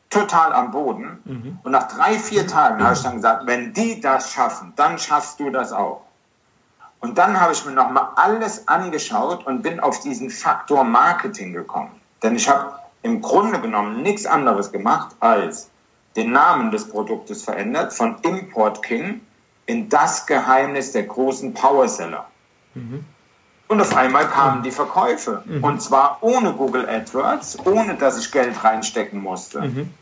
total am Boden. Mhm. Und nach drei, vier Tagen habe ich dann gesagt, wenn die das schaffen, dann schaffst du das auch. Und dann habe ich mir nochmal alles angeschaut und bin auf diesen Faktor Marketing gekommen. Denn ich habe im Grunde genommen nichts anderes gemacht, als den Namen des Produktes verändert von Import King in das Geheimnis der großen Powerseller. Mhm. Und auf einmal kamen die Verkäufe. Mhm. Und zwar ohne Google AdWords, ohne dass ich Geld reinstecken musste. Mhm.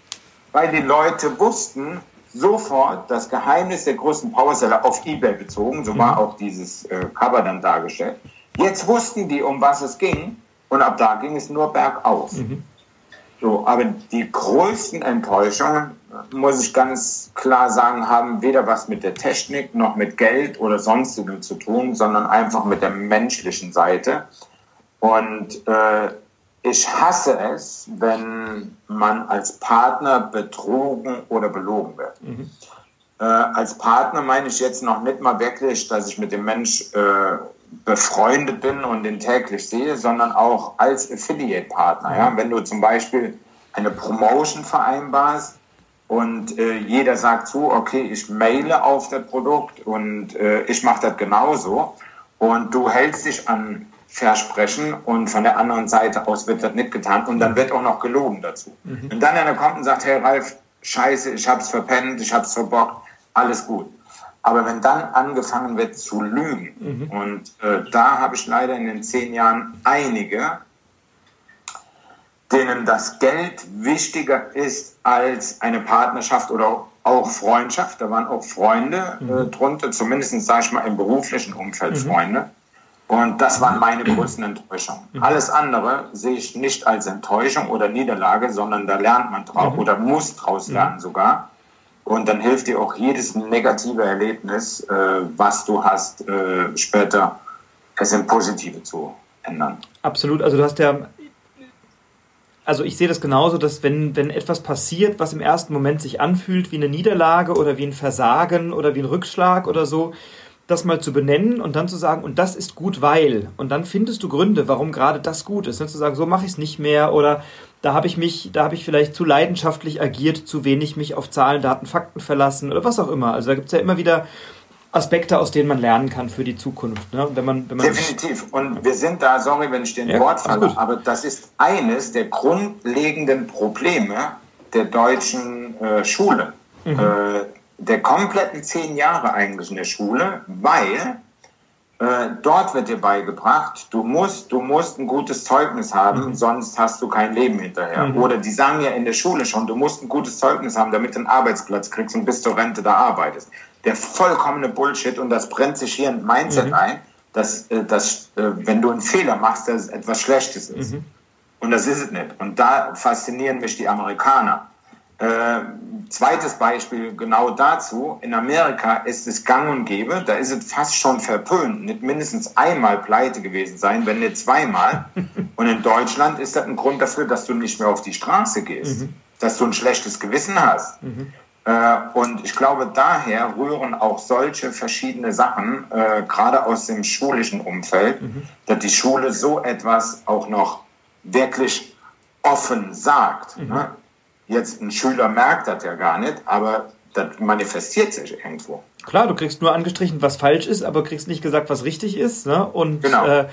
Weil die Leute wussten sofort das Geheimnis der größten Powerseller auf Ebay bezogen. So mhm. war auch dieses äh, Cover dann dargestellt. Jetzt wussten die, um was es ging. Und ab da ging es nur bergauf. So, aber die größten Enttäuschungen, muss ich ganz klar sagen, haben weder was mit der Technik noch mit Geld oder sonstigem zu tun, sondern einfach mit der menschlichen Seite. Und äh, ich hasse es, wenn man als Partner betrogen oder belogen wird. Mhm. Äh, als Partner meine ich jetzt noch nicht mal wirklich, dass ich mit dem Mensch äh, befreundet bin und den täglich sehe, sondern auch als Affiliate-Partner. Ja? Wenn du zum Beispiel eine Promotion vereinbarst und äh, jeder sagt zu, okay, ich maile auf das Produkt und äh, ich mache das genauso und du hältst dich an Versprechen und von der anderen Seite aus wird das nicht getan und dann wird auch noch gelogen dazu. Mhm. Und dann einer kommt und sagt, hey Ralf, scheiße, ich hab's verpennt, ich hab's verbockt, alles gut. Aber wenn dann angefangen wird zu lügen, mhm. und äh, da habe ich leider in den zehn Jahren einige, denen das Geld wichtiger ist als eine Partnerschaft oder auch Freundschaft. Da waren auch Freunde äh, mhm. drunter, zumindest sage ich mal im beruflichen Umfeld mhm. Freunde. Und das waren meine größten Enttäuschungen. Mhm. Alles andere sehe ich nicht als Enttäuschung oder Niederlage, sondern da lernt man drauf mhm. oder muss draus mhm. lernen sogar. Und dann hilft dir auch jedes negative Erlebnis, äh, was du hast, äh, später es in positive zu ändern. Absolut. Also du hast ja, also ich sehe das genauso, dass wenn, wenn etwas passiert, was im ersten Moment sich anfühlt wie eine Niederlage oder wie ein Versagen oder wie ein Rückschlag oder so, das mal zu benennen und dann zu sagen, und das ist gut, weil. Und dann findest du Gründe, warum gerade das gut ist. Ne? Zu sagen, so mache ich es nicht mehr oder da habe ich mich, da habe ich vielleicht zu leidenschaftlich agiert, zu wenig mich auf Zahlen, Daten, Fakten verlassen oder was auch immer. Also da gibt es ja immer wieder Aspekte, aus denen man lernen kann für die Zukunft. Ne? Wenn man, wenn man Definitiv. Und wir sind da, sorry, wenn ich den ja, Wort falle, aber das ist eines der grundlegenden Probleme der deutschen äh, Schule. Mhm. Äh, der kompletten zehn Jahre eigentlich in der Schule, weil äh, dort wird dir beigebracht, du musst, du musst ein gutes Zeugnis haben, mhm. sonst hast du kein Leben hinterher. Mhm. Oder die sagen ja in der Schule schon, du musst ein gutes Zeugnis haben, damit du einen Arbeitsplatz kriegst und bis zur Rente da arbeitest. Der vollkommene Bullshit und das brennt sich hier ein Mindset mhm. ein, dass, äh, dass äh, wenn du einen Fehler machst, dass es etwas Schlechtes ist. Mhm. Und das ist es nicht. Und da faszinieren mich die Amerikaner. Äh, zweites Beispiel genau dazu. In Amerika ist es gang und gäbe, da ist es fast schon verpönt, nicht mindestens einmal pleite gewesen sein, wenn nicht zweimal. [laughs] Und in Deutschland ist das ein Grund dafür, dass du nicht mehr auf die Straße gehst, mhm. dass du ein schlechtes Gewissen hast. Mhm. Äh, und ich glaube, daher rühren auch solche verschiedene Sachen, äh, gerade aus dem schulischen Umfeld, mhm. dass die Schule so etwas auch noch wirklich offen sagt. Mhm. Ne? Jetzt ein Schüler merkt das ja gar nicht, aber das manifestiert sich irgendwo. Klar, du kriegst nur angestrichen, was falsch ist, aber kriegst nicht gesagt, was richtig ist. Ne? Und genau. äh,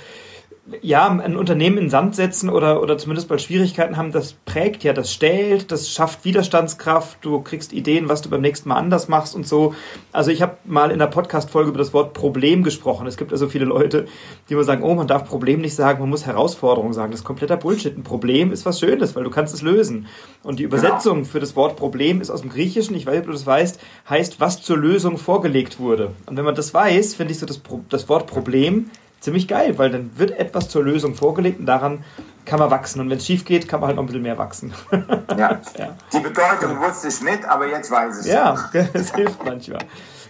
ja, ein Unternehmen in Sand setzen oder, oder zumindest mal Schwierigkeiten haben, das prägt ja, das stellt, das schafft Widerstandskraft, du kriegst Ideen, was du beim nächsten Mal anders machst und so. Also ich habe mal in der Podcast-Folge über das Wort Problem gesprochen. Es gibt also viele Leute, die immer sagen, oh, man darf Problem nicht sagen, man muss Herausforderung sagen. Das ist kompletter Bullshit. Ein Problem ist was Schönes, weil du kannst es lösen. Und die Übersetzung genau. für das Wort Problem ist aus dem Griechischen, ich weiß nicht, ob du das weißt, heißt, was zur Lösung vorgelegt wurde. Und wenn man das weiß, finde ich so das, das Wort Problem ziemlich geil, weil dann wird etwas zur Lösung vorgelegt und daran kann man wachsen. Und wenn es schief geht, kann man halt noch ein bisschen mehr wachsen. [laughs] ja. ja. Die Bedeutung wusste ich nicht, aber jetzt weiß ich es. Ja, [laughs] es hilft manchmal.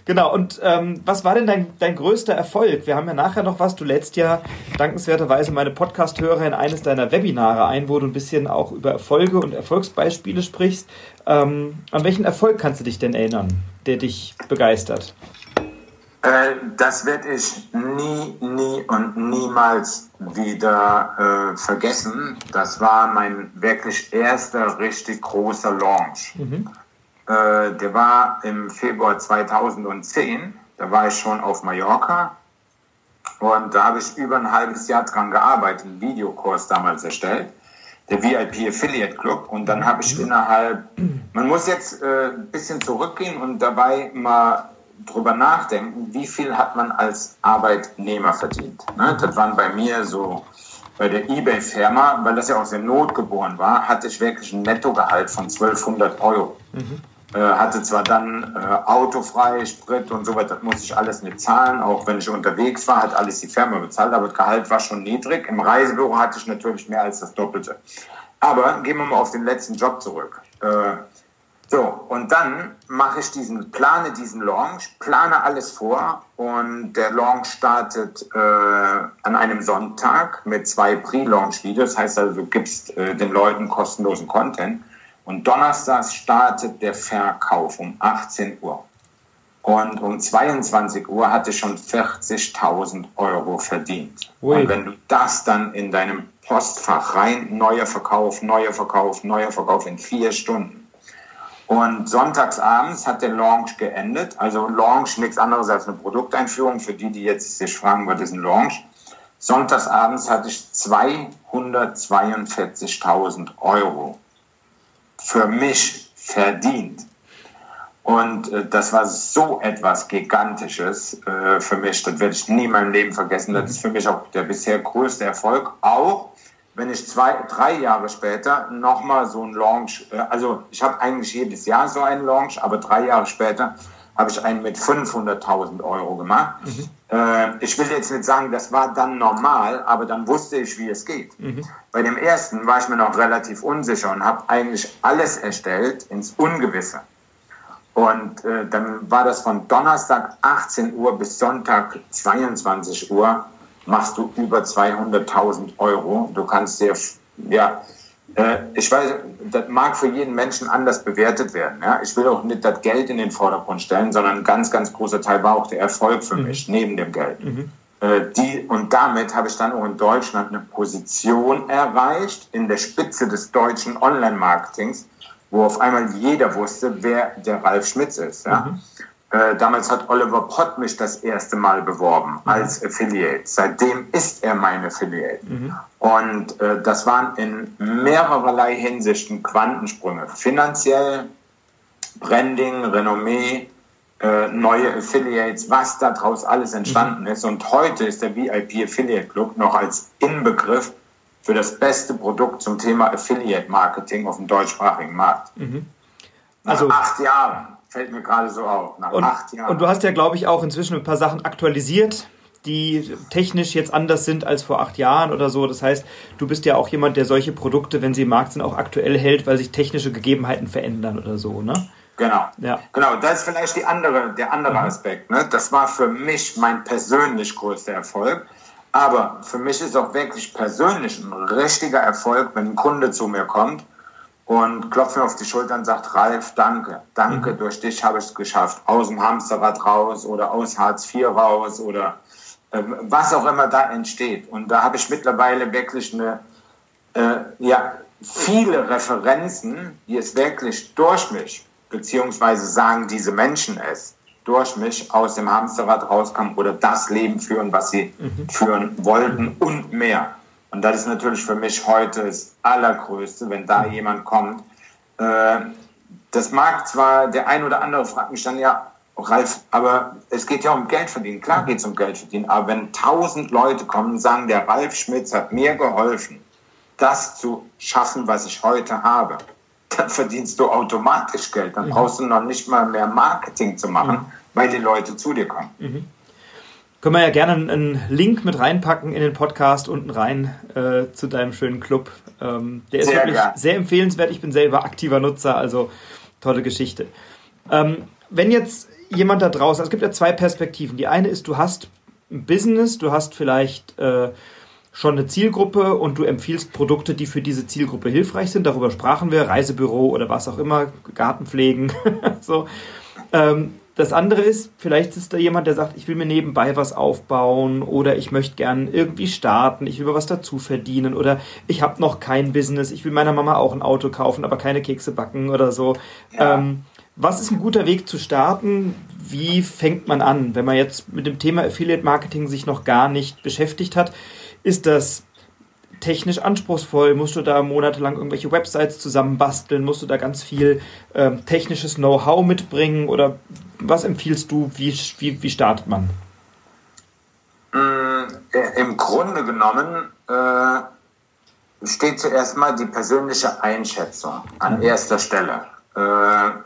Genau, und ähm, was war denn dein, dein größter Erfolg? Wir haben ja nachher noch was. Du lädst ja dankenswerterweise meine Podcast-Hörer in eines deiner Webinare ein, wo du ein bisschen auch über Erfolge und Erfolgsbeispiele sprichst. Ähm, an welchen Erfolg kannst du dich denn erinnern, der dich begeistert? Äh, das werde ich nie, nie und niemals wieder äh, vergessen. Das war mein wirklich erster richtig großer Launch. Mhm. Äh, der war im Februar 2010. Da war ich schon auf Mallorca. Und da habe ich über ein halbes Jahr dran gearbeitet, einen Videokurs damals erstellt, der VIP Affiliate Club. Und dann habe ich mhm. innerhalb, man muss jetzt äh, ein bisschen zurückgehen und dabei mal drüber nachdenken, wie viel hat man als Arbeitnehmer verdient. Ne? Das waren bei mir so, bei der eBay-Firma, weil das ja aus der Not geboren war, hatte ich wirklich ein Nettogehalt von 1200 Euro. Mhm. Äh, hatte zwar dann äh, autofrei, Sprit und so weiter, das musste ich alles nicht zahlen, auch wenn ich unterwegs war, hat alles die Firma bezahlt, aber das Gehalt war schon niedrig. Im Reisebüro hatte ich natürlich mehr als das Doppelte. Aber gehen wir mal auf den letzten Job zurück. Äh, so, und dann mache ich diesen, plane diesen Launch, plane alles vor und der Launch startet äh, an einem Sonntag mit zwei Pre-Launch-Videos, das heißt also, du gibst äh, den Leuten kostenlosen Content und donnerstags startet der Verkauf um 18 Uhr. Und um 22 Uhr hatte ich schon 40.000 Euro verdient. Ui. Und wenn du das dann in deinem Postfach rein, neuer Verkauf, neuer Verkauf, neuer Verkauf in vier Stunden, und sonntagsabends hat der Launch geendet. Also Launch nichts anderes als eine Produkteinführung für die, die jetzt sich fragen, was ist ein Launch. Sonntagsabends hatte ich 242.000 Euro für mich verdient. Und äh, das war so etwas Gigantisches äh, für mich. Das werde ich nie in meinem Leben vergessen. Das ist für mich auch der bisher größte Erfolg. Auch wenn ich zwei, drei Jahre später nochmal so ein Launch, äh, also ich habe eigentlich jedes Jahr so einen Launch, aber drei Jahre später habe ich einen mit 500.000 Euro gemacht. Mhm. Äh, ich will jetzt nicht sagen, das war dann normal, aber dann wusste ich, wie es geht. Mhm. Bei dem ersten war ich mir noch relativ unsicher und habe eigentlich alles erstellt ins Ungewisse. Und äh, dann war das von Donnerstag 18 Uhr bis Sonntag 22 Uhr machst du über 200.000 Euro. Du kannst dir, ja, Äh, ich weiß, das mag für jeden Menschen anders bewertet werden. Ja? Ich will auch nicht das Geld in den Vordergrund stellen, sondern ein ganz, ganz großer Teil war auch der Erfolg für mhm. mich, neben dem Geld. Mhm. Äh, die, und damit habe ich dann auch in Deutschland eine Position erreicht, in der Spitze des deutschen Online-Marketings, wo auf einmal jeder wusste, wer der Ralf Schmitz ist. Ja? Mhm. Äh, damals hat Oliver Pott mich das erste Mal beworben mhm. als Affiliate. Seitdem ist er mein Affiliate. Mhm. Und äh, das waren in mehrererlei Hinsichten Quantensprünge. Finanziell, Branding, Renommee, äh, neue Affiliates, was daraus alles entstanden mhm. ist. Und heute ist der VIP Affiliate Club noch als Inbegriff für das beste Produkt zum Thema Affiliate Marketing auf dem deutschsprachigen Markt. Mhm. Also Nach acht Jahren fällt mir gerade so auf. Nach und, acht Jahren. Und du hast ja, glaube ich, auch inzwischen ein paar Sachen aktualisiert, die technisch jetzt anders sind als vor acht Jahren oder so. Das heißt, du bist ja auch jemand, der solche Produkte, wenn sie im Markt sind, auch aktuell hält, weil sich technische Gegebenheiten verändern oder so, ne? Genau. Ja. Genau, das ist vielleicht die andere, der andere mhm. Aspekt. Ne? Das war für mich mein persönlich größter Erfolg. Aber für mich ist auch wirklich persönlich ein richtiger Erfolg, wenn ein Kunde zu mir kommt und klopft mir auf die Schulter und sagt, Ralf, danke, danke, mhm. durch dich habe ich es geschafft. Aus dem Hamsterrad raus oder aus Hartz IV raus oder ähm, was auch immer da entsteht. Und da habe ich mittlerweile wirklich eine, äh, ja, viele Referenzen, die es wirklich durch mich, beziehungsweise sagen diese Menschen es, durch mich aus dem Hamsterrad rauskamen oder das Leben führen, was sie mhm. führen wollten und mehr. Und das ist natürlich für mich heute das Allergrößte, wenn da jemand kommt. Äh, das mag zwar, der ein oder andere fragt mich dann, ja, Ralf, aber es geht ja um Geld verdienen. Klar geht es um Geld verdienen, aber wenn tausend Leute kommen und sagen, der Ralf Schmitz hat mir geholfen, das zu schaffen, was ich heute habe, dann verdienst du automatisch Geld. Dann mhm. brauchst du noch nicht mal mehr Marketing zu machen, mhm. weil die Leute zu dir kommen. Mhm. Können wir ja gerne einen Link mit reinpacken in den Podcast unten rein äh, zu deinem schönen Club. Ähm, der ist sehr wirklich gern. sehr empfehlenswert. Ich bin selber aktiver Nutzer, also tolle Geschichte. Ähm, wenn jetzt jemand da draußen, also es gibt ja zwei Perspektiven. Die eine ist, du hast ein Business, du hast vielleicht äh, schon eine Zielgruppe und du empfiehlst Produkte, die für diese Zielgruppe hilfreich sind. Darüber sprachen wir, Reisebüro oder was auch immer, Gartenpflegen. [laughs] so. Ähm, das andere ist, vielleicht ist da jemand, der sagt, ich will mir nebenbei was aufbauen oder ich möchte gern irgendwie starten, ich will was dazu verdienen oder ich habe noch kein Business, ich will meiner Mama auch ein Auto kaufen, aber keine Kekse backen oder so. Ja. Ähm, was ist ein guter Weg zu starten? Wie fängt man an, wenn man jetzt mit dem Thema Affiliate Marketing sich noch gar nicht beschäftigt hat? Ist das technisch anspruchsvoll? Musst du da monatelang irgendwelche Websites zusammenbasteln? Musst du da ganz viel ähm, technisches Know-how mitbringen? Oder was empfiehlst du? Wie, wie, wie startet man? Mm, äh, Im Grunde genommen äh, steht zuerst mal die persönliche Einschätzung an mhm. erster Stelle. Äh,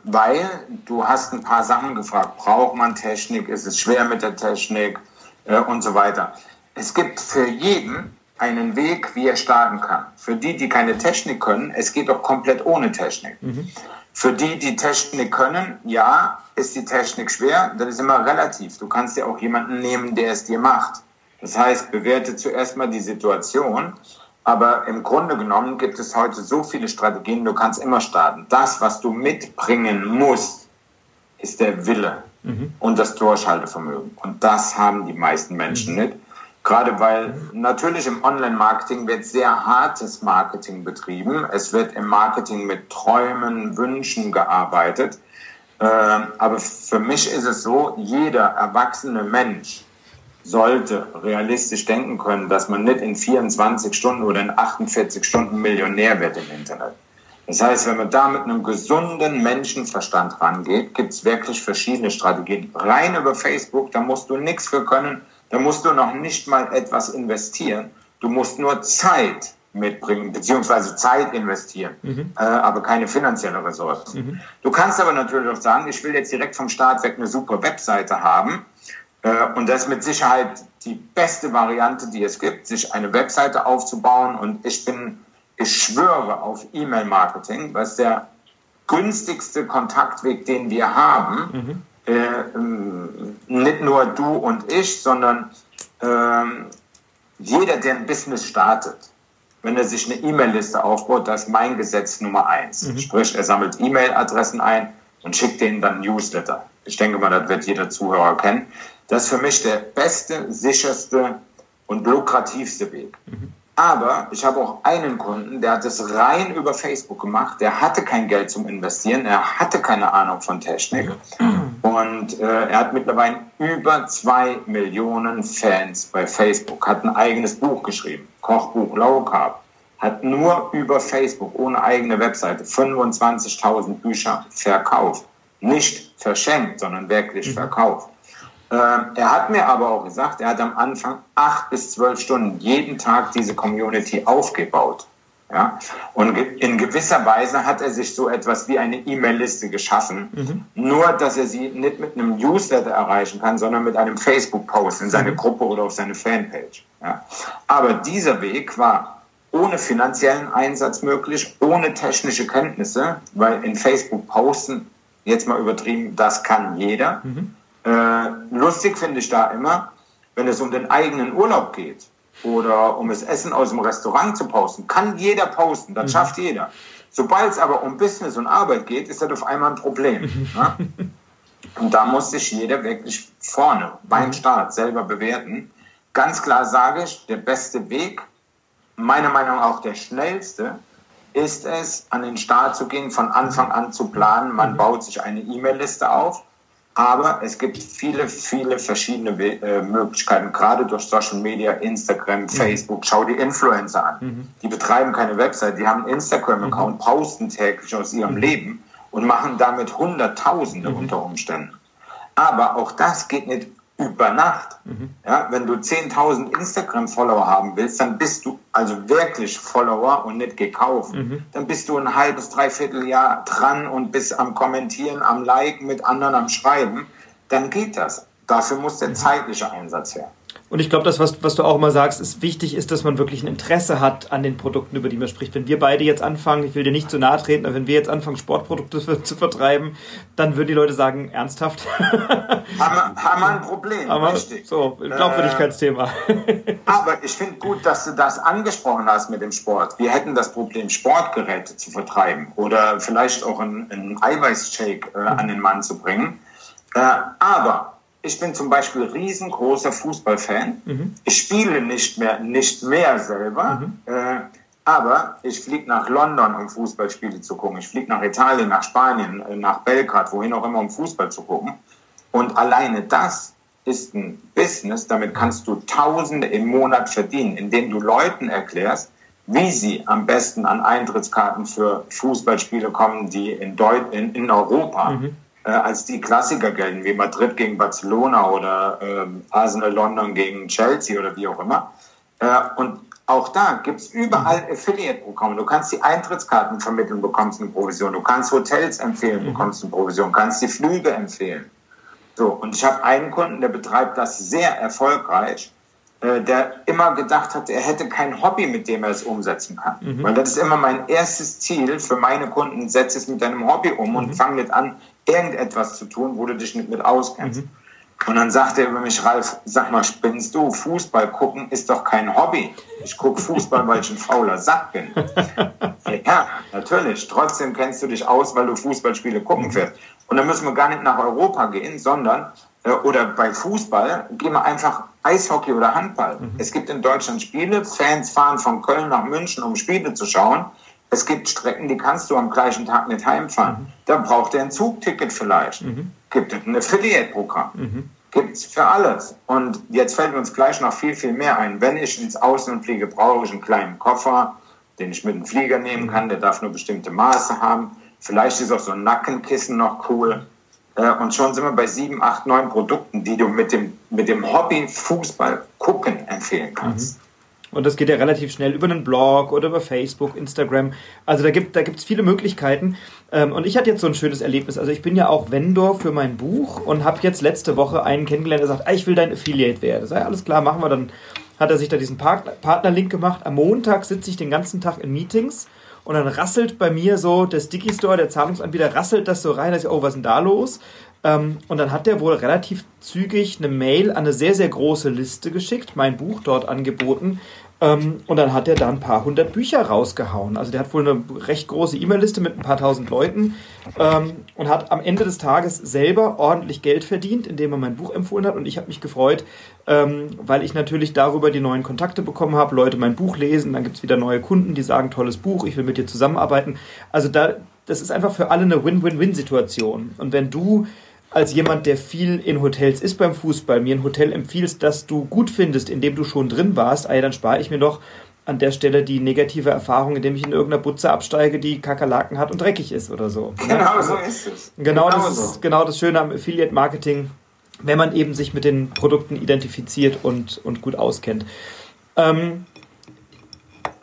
weil du hast ein paar Sachen gefragt. Braucht man Technik? Ist es schwer mit der Technik? Äh, und so weiter es gibt für jeden einen Weg, wie er starten kann. Für die, die keine Technik können, es geht auch komplett ohne Technik. Mhm. Für die, die Technik können, ja, ist die Technik schwer, das ist immer relativ. Du kannst ja auch jemanden nehmen, der es dir macht. Das heißt, bewerte zuerst mal die Situation, aber im Grunde genommen gibt es heute so viele Strategien, du kannst immer starten. Das, was du mitbringen musst, ist der Wille mhm. und das Durchhaltevermögen. Und das haben die meisten Menschen mhm. nicht. Gerade weil natürlich im Online-Marketing wird sehr hartes Marketing betrieben. Es wird im Marketing mit Träumen, Wünschen gearbeitet. Ähm, aber für mich ist es so, jeder erwachsene Mensch sollte realistisch denken können, dass man nicht in 24 Stunden oder in 48 Stunden Millionär wird im Internet. Das heißt, wenn man da mit einem gesunden Menschenverstand rangeht, gibt es wirklich verschiedene Strategien. Rein über Facebook, da musst du nichts für können da musst du noch nicht mal etwas investieren. Du musst nur Zeit mitbringen, beziehungsweise Zeit investieren, mhm. äh, aber keine finanzielle Ressourcen. Mhm. Du kannst aber natürlich auch sagen, ich will jetzt direkt vom Start weg eine super Webseite haben. Äh, und das ist mit Sicherheit die beste Variante, die es gibt, sich eine Webseite aufzubauen. Und ich bin, ich schwöre auf E-Mail-Marketing, was der günstigste Kontaktweg, den wir haben. Mhm nicht nur du und ich, sondern äh, jeder, der ein Business startet, wenn er sich eine E-Mail-Liste aufbaut, das ist mein Gesetz Nummer eins. Mhm. Sprich, er sammelt E-Mail-Adressen ein und schickt denen dann Newsletter. Ich denke mal, das wird jeder Zuhörer kennen. Das ist für mich der beste, sicherste und lukrativste Weg. Mhm. Aber ich habe auch einen Kunden, der hat es rein über Facebook gemacht. Der hatte kein Geld zum Investieren, er hatte keine Ahnung von Technik. Und äh, er hat mittlerweile über zwei Millionen Fans bei Facebook, hat ein eigenes Buch geschrieben, Kochbuch Low Carb, hat nur über Facebook ohne eigene Webseite 25.000 Bücher verkauft. Nicht verschenkt, sondern wirklich mhm. verkauft. Ähm, er hat mir aber auch gesagt, er hat am Anfang acht bis zwölf Stunden jeden Tag diese Community aufgebaut. Ja? Und in gewisser Weise hat er sich so etwas wie eine E-Mail-Liste geschaffen. Mhm. Nur, dass er sie nicht mit einem Newsletter erreichen kann, sondern mit einem Facebook-Post in seine mhm. Gruppe oder auf seine Fanpage. Ja? Aber dieser Weg war ohne finanziellen Einsatz möglich, ohne technische Kenntnisse, weil in Facebook posten, jetzt mal übertrieben, das kann jeder. Mhm. Äh, lustig finde ich da immer, wenn es um den eigenen Urlaub geht oder um das Essen aus dem Restaurant zu posten, kann jeder posten, das mhm. schafft jeder. Sobald es aber um Business und Arbeit geht, ist das auf einmal ein Problem. ne? Und da muss sich jeder wirklich vorne beim mhm. Start selber bewerten. Ganz klar sage ich, der beste Weg, meiner Meinung nach auch der schnellste, ist es, an den Start zu gehen, von Anfang an zu planen. Man mhm. baut sich eine E-Mail-Liste auf aber es gibt viele, viele verschiedene äh, Möglichkeiten, gerade durch Social Media, Instagram, mhm. Facebook. Schau die Influencer an. Mhm. Die betreiben keine Website, die haben einen Instagram-Account, mhm. posten täglich aus ihrem mhm. Leben und machen damit Hunderttausende mhm. unter Umständen. Aber auch das geht nicht über Nacht. Mhm. Ja, wenn du 10.000 Instagram-Follower haben willst, dann bist du also wirklich Follower und nicht gekauft. Mhm. Dann bist du ein halbes, dreiviertel Jahr dran und bist am Kommentieren, am Liken, mit anderen am Schreiben. Dann geht das. Dafür muss der mhm. zeitliche Einsatz her. Und ich glaube, das, was, was du auch immer sagst, ist wichtig ist, dass man wirklich ein Interesse hat an den Produkten, über die man spricht. Wenn wir beide jetzt anfangen, ich will dir nicht zu nahe treten, aber wenn wir jetzt anfangen, Sportprodukte [laughs] zu vertreiben, dann würden die Leute sagen, ernsthaft? [laughs] haben, haben wir ein Problem, aber, richtig. So, Glaubwürdigkeitsthema. Äh, [laughs] aber ich finde gut, dass du das angesprochen hast mit dem Sport. Wir hätten das Problem, Sportgeräte zu vertreiben oder vielleicht auch einen, einen Eiweißshake äh, an den Mann zu bringen. Äh, aber ich bin zum Beispiel riesengroßer Fußballfan. Mhm. Ich spiele nicht mehr, nicht mehr selber, mhm. äh, aber ich fliege nach London, um Fußballspiele zu gucken. Ich fliege nach Italien, nach Spanien, äh, nach Belgrad, wohin auch immer, um Fußball zu gucken. Und alleine das ist ein Business, damit kannst du Tausende im Monat verdienen, indem du Leuten erklärst, wie sie am besten an Eintrittskarten für Fußballspiele kommen, die in, Deut in, in Europa mhm äh, als die Klassiker gelten, wie Madrid gegen Barcelona oder äh, Arsenal London gegen Chelsea oder wie auch immer. Äh, und auch da gibt es überall Affiliate-Programme. Du kannst die Eintrittskarten vermitteln, bekommst eine Provision. Du kannst Hotels empfehlen, mhm. bekommst eine Provision. Du kannst die Flüge empfehlen. So, und ich habe einen Kunden, der betreibt das sehr erfolgreich, der immer gedacht hat, er hätte kein Hobby, mit dem er es umsetzen kann. Mhm. Weil das ist immer mein erstes Ziel für meine Kunden, setze es mit deinem Hobby um und mhm. fang nicht an, irgendetwas zu tun, wo du dich nicht mit auskennst. Mhm. Und dann sagt er über mich, Ralf, sag mal, spinnst du? Fußball gucken ist doch kein Hobby. Ich gucke Fußball, weil ich ein fauler Sack bin. [laughs] ja, natürlich. Trotzdem kennst du dich aus, weil du Fußballspiele gucken wirst. Und dann müssen wir gar nicht nach Europa gehen, sondern, äh, oder bei Fußball, gehen wir einfach Eishockey oder Handball. Mhm. Es gibt in Deutschland Spiele, Fans fahren von Köln nach München, um Spiele zu schauen. Es gibt Strecken, die kannst du am gleichen Tag nicht heimfahren. Mhm. Da braucht er ein Zugticket vielleicht. Mhm. Gibt es ein Affiliate-Programm. Mhm. Gibt es für alles. Und jetzt fällt uns gleich noch viel, viel mehr ein. Wenn ich ins Ausland fliege, brauche ich einen kleinen Koffer, den ich mit dem Flieger nehmen mhm. kann. Der darf nur bestimmte Maße haben. Vielleicht ist auch so ein Nackenkissen noch cool. Und schon sind wir bei sieben, acht, neun Produkten, die du mit dem, mit dem Hobby Fußball gucken empfehlen kannst. Mhm. Und das geht ja relativ schnell über einen Blog oder über Facebook, Instagram. Also da gibt da gibt's viele Möglichkeiten. Ähm, und ich hatte jetzt so ein schönes Erlebnis. Also ich bin ja auch Vendor für mein Buch und habe jetzt letzte Woche einen kennengelernt, der sagt, ah, ich will dein Affiliate werden. Sei alles klar, machen wir. Dann hat er sich da diesen Partnerlink gemacht. Am Montag sitze ich den ganzen Tag in Meetings und dann rasselt bei mir so der Sticky Store, der Zahlungsanbieter, rasselt das so rein, dass ich, oh, was ist denn da los? Ähm, und dann hat der wohl relativ zügig eine Mail an eine sehr, sehr große Liste geschickt, mein Buch dort angeboten, Ähm, und dann hat er da ein paar hundert Bücher rausgehauen. Also der hat wohl eine recht große E-Mail-Liste mit ein paar tausend Leuten ähm, und hat am Ende des Tages selber ordentlich Geld verdient, indem er mein Buch empfohlen hat. Und ich habe mich gefreut, ähm, weil ich natürlich darüber die neuen Kontakte bekommen habe. Leute mein Buch lesen, dann gibt es wieder neue Kunden, die sagen, tolles Buch, ich will mit dir zusammenarbeiten. Also da, das ist einfach für alle eine Win-Win-Win-Situation. Und wenn du als jemand, der viel in Hotels ist beim Fußball, mir ein Hotel empfiehlst, das du gut findest, in dem du schon drin warst, ey, dann spare ich mir doch an der Stelle die negative Erfahrung, indem ich in irgendeiner Butze absteige, die Kakerlaken hat und dreckig ist oder so. Ne? Genau so ist es. Genau, genau das so. ist genau das Schöne am Affiliate Marketing, wenn man eben sich mit den Produkten identifiziert und, und gut auskennt. Ähm,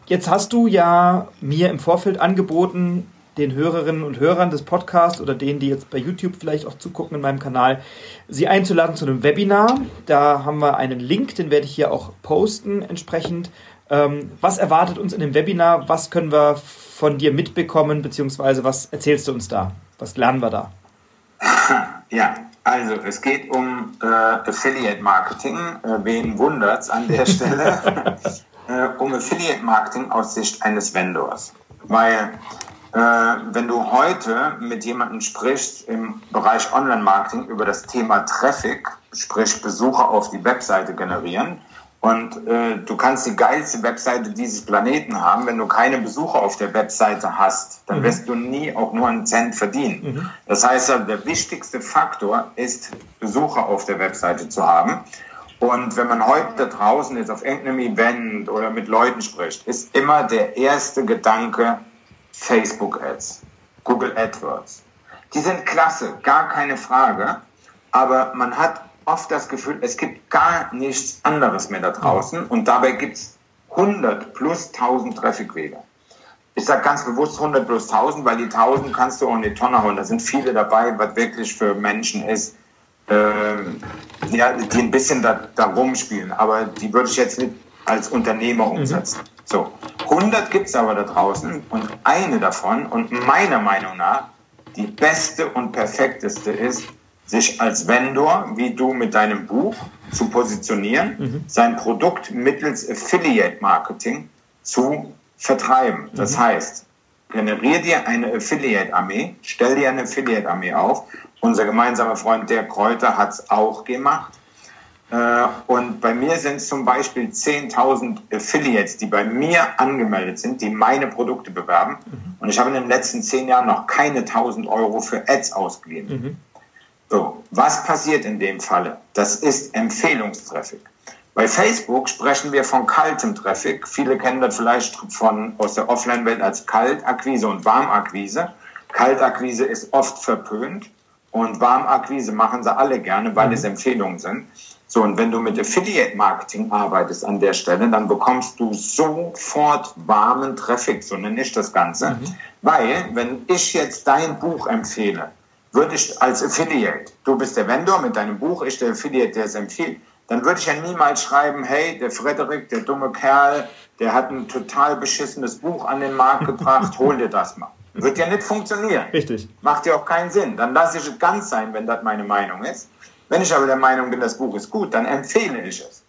jetzt hast du ja mir im Vorfeld angeboten, den Hörerinnen und Hörern des Podcasts oder denen, die jetzt bei YouTube vielleicht auch zugucken in meinem Kanal, sie einzuladen zu einem Webinar. Da haben wir einen Link, den werde ich hier auch posten entsprechend. Ähm, was erwartet uns in dem Webinar? Was können wir von dir mitbekommen, beziehungsweise was erzählst du uns da? Was lernen wir da? Ja, also es geht um äh, Affiliate Marketing. Äh, wen wundert's an der Stelle? [laughs] [laughs] äh, um Affiliate Marketing aus Sicht eines Vendors. Weil äh, wenn du heute mit jemandem sprichst im Bereich Online-Marketing über das Thema Traffic, sprich Besucher auf die Webseite generieren, und äh, du kannst die geilste Webseite dieses Planeten haben, wenn du keine Besucher auf der Webseite hast, dann mhm. wirst du nie auch nur einen Cent verdienen. Mhm. Das heißt, der wichtigste Faktor ist, Besucher auf der Webseite zu haben. Und wenn man heute da draußen ist, auf irgendeinem Event oder mit Leuten spricht, ist immer der erste Gedanke, Facebook Ads, Google AdWords. Die sind klasse, gar keine Frage, aber man hat oft das Gefühl, es gibt gar nichts anderes mehr da draußen und dabei gibt es 100 plus 1000 Trafficwege. Ich sage ganz bewusst 100 plus 1000, weil die 1000 kannst du auch in die Tonne holen. Da sind viele dabei, was wirklich für Menschen ist, ähm, ja, die ein bisschen da, da rumspielen. Aber die würde ich jetzt nicht als Unternehmer mhm. umsetzen. Mhm. So, 100 gibt es aber da draußen und eine davon und meiner Meinung nach die beste und perfekteste ist, sich als Vendor, wie du mit deinem Buch, zu positionieren, mhm. sein Produkt mittels Affiliate Marketing zu vertreiben. Das mhm. heißt, generier dir eine Affiliate-Armee, stell dir eine Affiliate-Armee auf. Unser gemeinsamer Freund der Kräuter hat es auch gemacht. Äh, und bei mir sind es zum Beispiel 10.000 Affiliates, die bei mir angemeldet sind, die meine Produkte bewerben. Mhm. Und ich habe in den letzten zehn Jahren noch keine 1.000 Euro für Ads ausgegeben. Mhm. So, was passiert in dem Falle? Das ist Empfehlungstraffic. Bei Facebook sprechen wir von kaltem Traffic. Viele kennen das vielleicht von, aus der Offline-Welt als Kaltakquise und Warmakquise. Kaltakquise ist oft verpönt und Warmakquise machen sie alle gerne, weil es mhm. Empfehlungen sind. So, und wenn du mit Affiliate Marketing arbeitest an der Stelle, dann bekommst du sofort warmen Traffic, so nenne ich das Ganze. Mhm. Weil, wenn ich jetzt dein Buch empfehle, würde ich als Affiliate, du bist der Vendor mit deinem Buch, ich der Affiliate, der es empfiehlt, dann würde ich ja niemals schreiben, hey, der Frederik, der dumme Kerl, der hat ein total beschissenes Buch an den Markt [laughs] gebracht, hol dir das mal. Wird ja nicht funktionieren. Richtig. Macht ja auch keinen Sinn. Dann lasse ich es ganz sein, wenn das meine Meinung ist. Wenn ich aber der Meinung bin, das Buch ist gut, dann empfehle ich es.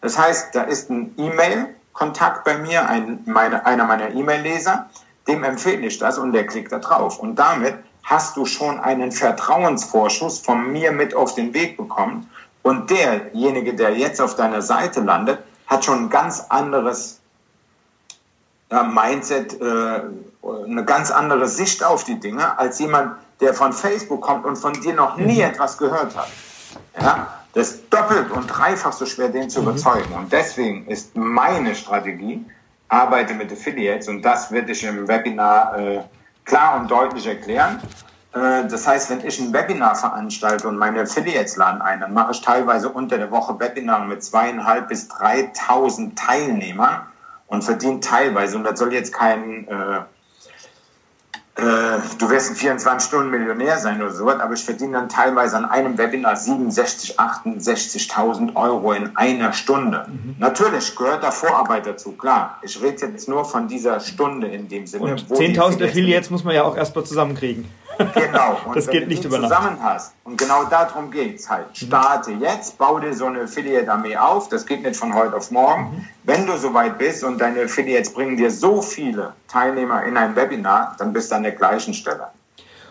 Das heißt, da ist ein E-Mail-Kontakt bei mir, ein, meine, einer meiner E-Mail-Leser, dem empfehle ich das und der klickt da drauf. Und damit hast du schon einen Vertrauensvorschuss von mir mit auf den Weg bekommen. Und derjenige, der jetzt auf deiner Seite landet, hat schon ein ganz anderes ja, Mindset, äh, eine ganz andere Sicht auf die Dinge, als jemand, der von Facebook kommt und von dir noch nie mhm. etwas gehört hat. Ja, das ist doppelt und dreifach so schwer, den zu mhm. überzeugen. Und deswegen ist meine Strategie, arbeite mit Affiliates und das werde ich im Webinar äh, klar und deutlich erklären. Äh, das heißt, wenn ich ein Webinar veranstalte und meine Affiliates laden ein, dann mache ich teilweise unter der Woche Webinare mit zweieinhalb bis 3.000 Teilnehmern und verdiene teilweise, und das soll jetzt kein äh, du wirst in 24 Stunden Millionär sein oder so, aber ich verdiene dann teilweise an einem Webinar 67, 68.000 Euro in einer Stunde. Mhm. Natürlich gehört da Vorarbeit dazu, klar. Ich rede jetzt nur von dieser Stunde in dem Sinne. Und 10.000 Affiliates muss man ja auch erstmal zusammenkriegen. Genau. [laughs] Und das geht nicht über Nacht. zusammen hast, und genau darum geht es halt. Starte mhm. jetzt, bau dir so eine Affiliate-Armee auf. Das geht nicht von heute auf morgen. Mhm. Wenn du soweit bist und deine Affiliates bringen dir so viele Teilnehmer in ein Webinar, dann bist du an der gleichen Stelle.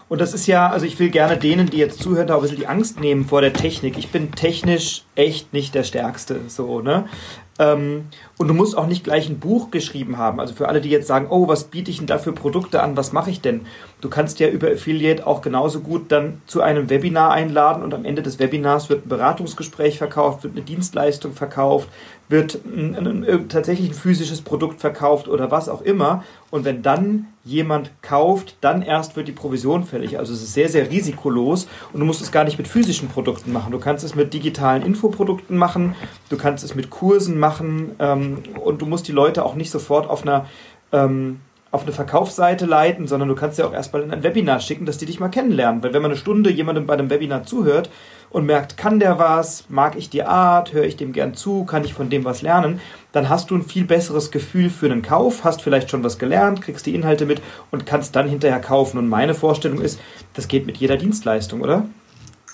Und das ist ja, also ich will gerne denen, die jetzt zuhören, da ein bisschen die Angst nehmen vor der Technik. Ich bin technisch echt nicht der Stärkste, so, ne? Ähm, und du musst auch nicht gleich ein Buch geschrieben haben. Also für alle, die jetzt sagen, oh, was biete ich denn da für Produkte an, was mache ich denn? Du kannst ja über Affiliate auch genauso gut dann zu einem Webinar einladen und am Ende des Webinars wird ein Beratungsgespräch verkauft, wird eine Dienstleistung verkauft, wird ein, tatsächlich ein physisches Produkt verkauft oder was auch immer. Und wenn dann jemand kauft, dann erst wird die Provision fällig. Also es ist sehr, sehr risikolos und du musst es gar nicht mit physischen Produkten machen. Du kannst es mit digitalen Infoprodukten machen, du kannst es mit Kursen machen ähm, und du musst die Leute auch nicht sofort auf einer ähm, auf eine Verkaufsseite leiten, sondern du kannst ja auch erstmal in ein Webinar schicken, dass die dich mal kennenlernen. Weil wenn man eine Stunde jemandem bei einem Webinar zuhört und merkt, kann der was, mag ich die Art, höre ich dem gern zu, kann ich von dem was lernen, dann hast du ein viel besseres Gefühl für einen Kauf, hast vielleicht schon was gelernt, kriegst die Inhalte mit und kannst dann hinterher kaufen. Und meine Vorstellung ist, das geht mit jeder Dienstleistung, oder?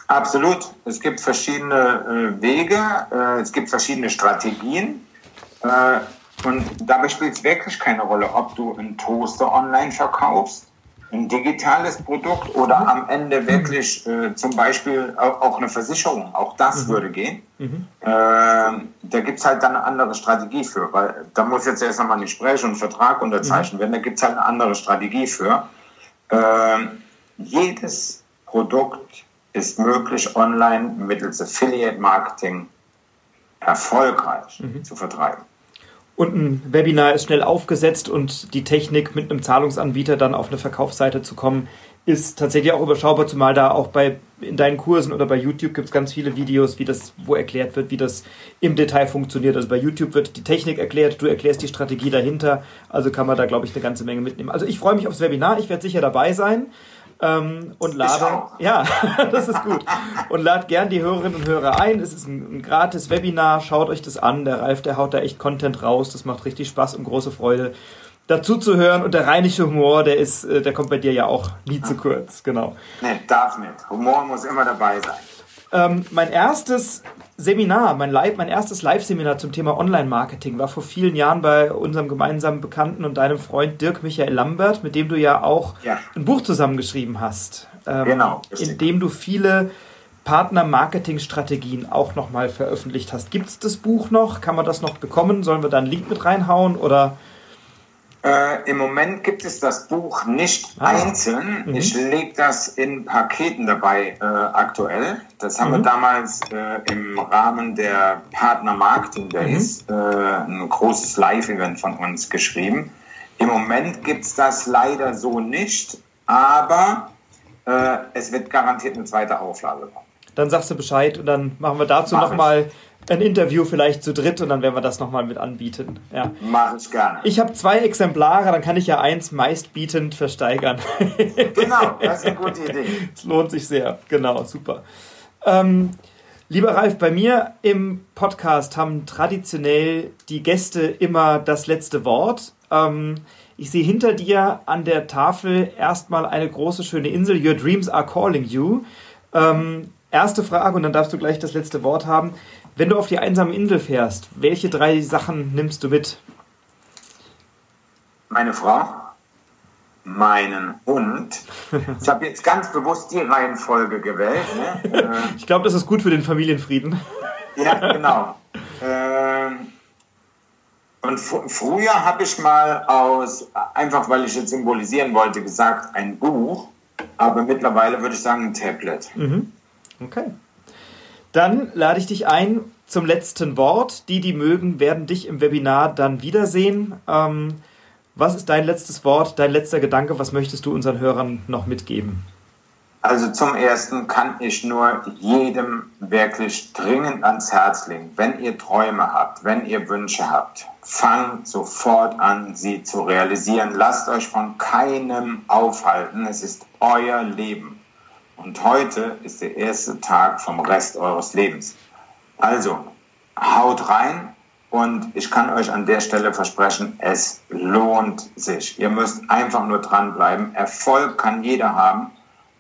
Absolut. Es gibt verschiedene äh, Wege, äh, es gibt verschiedene Strategien. Äh, und dabei spielt es wirklich keine Rolle, ob du einen Toaster online verkaufst, ein digitales Produkt oder mhm. am Ende wirklich äh, zum Beispiel auch, auch, eine Versicherung. Auch das mhm. würde gehen. Mhm. Äh, da gibt es halt dann eine andere Strategie für, weil da muss jetzt erst einmal ein Gespräch und ein Vertrag unterzeichnet mhm. werden. Da gibt es halt eine andere Strategie für. Äh, jedes Produkt ist möglich, online mittels Affiliate Marketing erfolgreich mhm. zu vertreiben und ein Webinar ist schnell aufgesetzt und die Technik mit einem Zahlungsanbieter dann auf eine Verkaufsseite zu kommen, ist tatsächlich auch überschaubar, zumal da auch bei in deinen Kursen oder bei YouTube gibt es ganz viele Videos, wie das, wo erklärt wird, wie das im Detail funktioniert. Also bei YouTube wird die Technik erklärt, du erklärst die Strategie dahinter, also kann man da, glaube ich, eine ganze Menge mitnehmen. Also ich freue mich aufs Webinar, ich werde sicher dabei sein. Ähm, und lade, ja, [laughs] das ist gut. Und lad gern die Hörerinnen und Hörer ein. Es ist ein, ein, gratis Webinar. Schaut euch das an. Der Ralf, der haut da echt Content raus. Das macht richtig Spaß und große Freude, dazu zu hören. Und der rheinische Humor, der ist, äh, der kommt bei dir ja auch nie zu kurz. Genau. Nee, darf nicht. Humor muss immer dabei sein. Ähm, mein erstes Seminar, mein, Live, mein erstes Live-Seminar zum Thema Online-Marketing war vor vielen Jahren bei unserem gemeinsamen Bekannten und deinem Freund Dirk Michael Lambert, mit dem du ja auch ja. ein Buch zusammengeschrieben hast. Ähm, genau. In dem du viele Partner-Marketing-Strategien auch nochmal veröffentlicht hast. Gibt es das Buch noch? Kann man das noch bekommen? Sollen wir da einen Link mit reinhauen oder? Äh, Im Moment gibt es das Buch nicht ah. einzeln. Mhm. Ich lege das in Paketen dabei äh, aktuell. Das haben mhm. wir damals äh, im Rahmen der Partner Marketing Days, mhm. Äh, ein großes Live-Event von uns geschrieben. Im Moment gibt es das leider so nicht, aber äh, es wird garantiert eine zweite Auflage kommen. Dann sagst du Bescheid und dann machen wir dazu nochmal ein Interview vielleicht zu dritt und dann werden wir das nochmal mit anbieten. Ja. Mach ich gerne. Ich habe zwei Exemplare, dann kann ich ja eins meistbietend versteigern. genau, das ist eine gute Idee. [laughs] Es lohnt sich sehr, genau, super. Ähm, lieber Ralf, bei mir im Podcast haben traditionell die Gäste immer das letzte Wort. Ähm, ich sehe hinter dir an der Tafel erstmal eine große, schöne Insel. Your dreams are calling you. Ähm, erste Frage und dann darfst du gleich das letzte Wort haben. Wenn du auf die einsame Insel fährst, welche drei Sachen nimmst du mit? Meine Frau, meinen Hund. Ich habe jetzt ganz bewusst die Reihenfolge gewählt. Ne? [laughs] ich glaube, das ist gut für den Familienfrieden. ja, [laughs] genau. Ähm, und früher habe ich mal aus, einfach weil ich jetzt symbolisieren wollte, gesagt, ein Buch. Aber mittlerweile würde ich sagen, ein Tablet. Mhm. Okay. Dann lade ich dich ein zum letzten Wort. Die, die mögen, werden dich im Webinar dann wiedersehen. Ähm, was ist dein letztes Wort, dein letzter Gedanke? Was möchtest du unseren Hörern noch mitgeben? Also zum Ersten kann ich nur jedem wirklich dringend ans Herz legen, wenn ihr Träume habt, wenn ihr Wünsche habt, fangt sofort an, sie zu realisieren. Lasst euch von keinem aufhalten. Es ist euer Leben. Und heute ist der erste Tag vom Rest eures Lebens. Also, haut rein und ich kann euch an der Stelle versprechen, es lohnt sich. Ihr müsst einfach nur dranbleiben. Erfolg kann jeder haben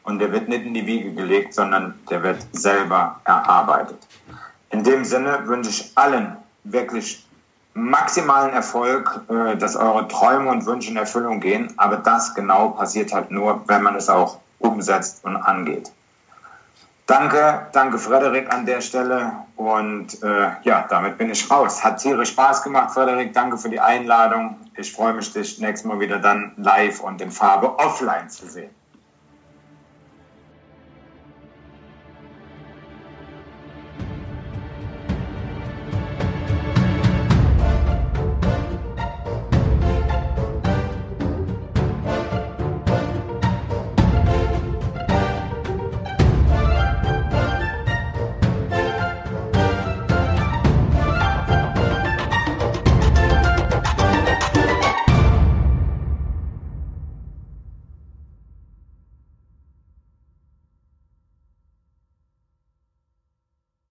und der wird nicht in die Wiege gelegt, sondern der wird selber erarbeitet. In dem Sinne wünsche ich allen wirklich maximalen Erfolg, äh, dass eure Träume und Wünsche in Erfüllung gehen. Aber das genau passiert halt nur, wenn man es auch umsetzt und angeht. Danke, danke Frederik an der Stelle und äh, ja, damit bin ich raus. Hat tierisch Spaß gemacht, Frederik. Danke für die Einladung. Ich freue mich, dich nächstes Mal wieder dann live und in Farbe offline zu sehen.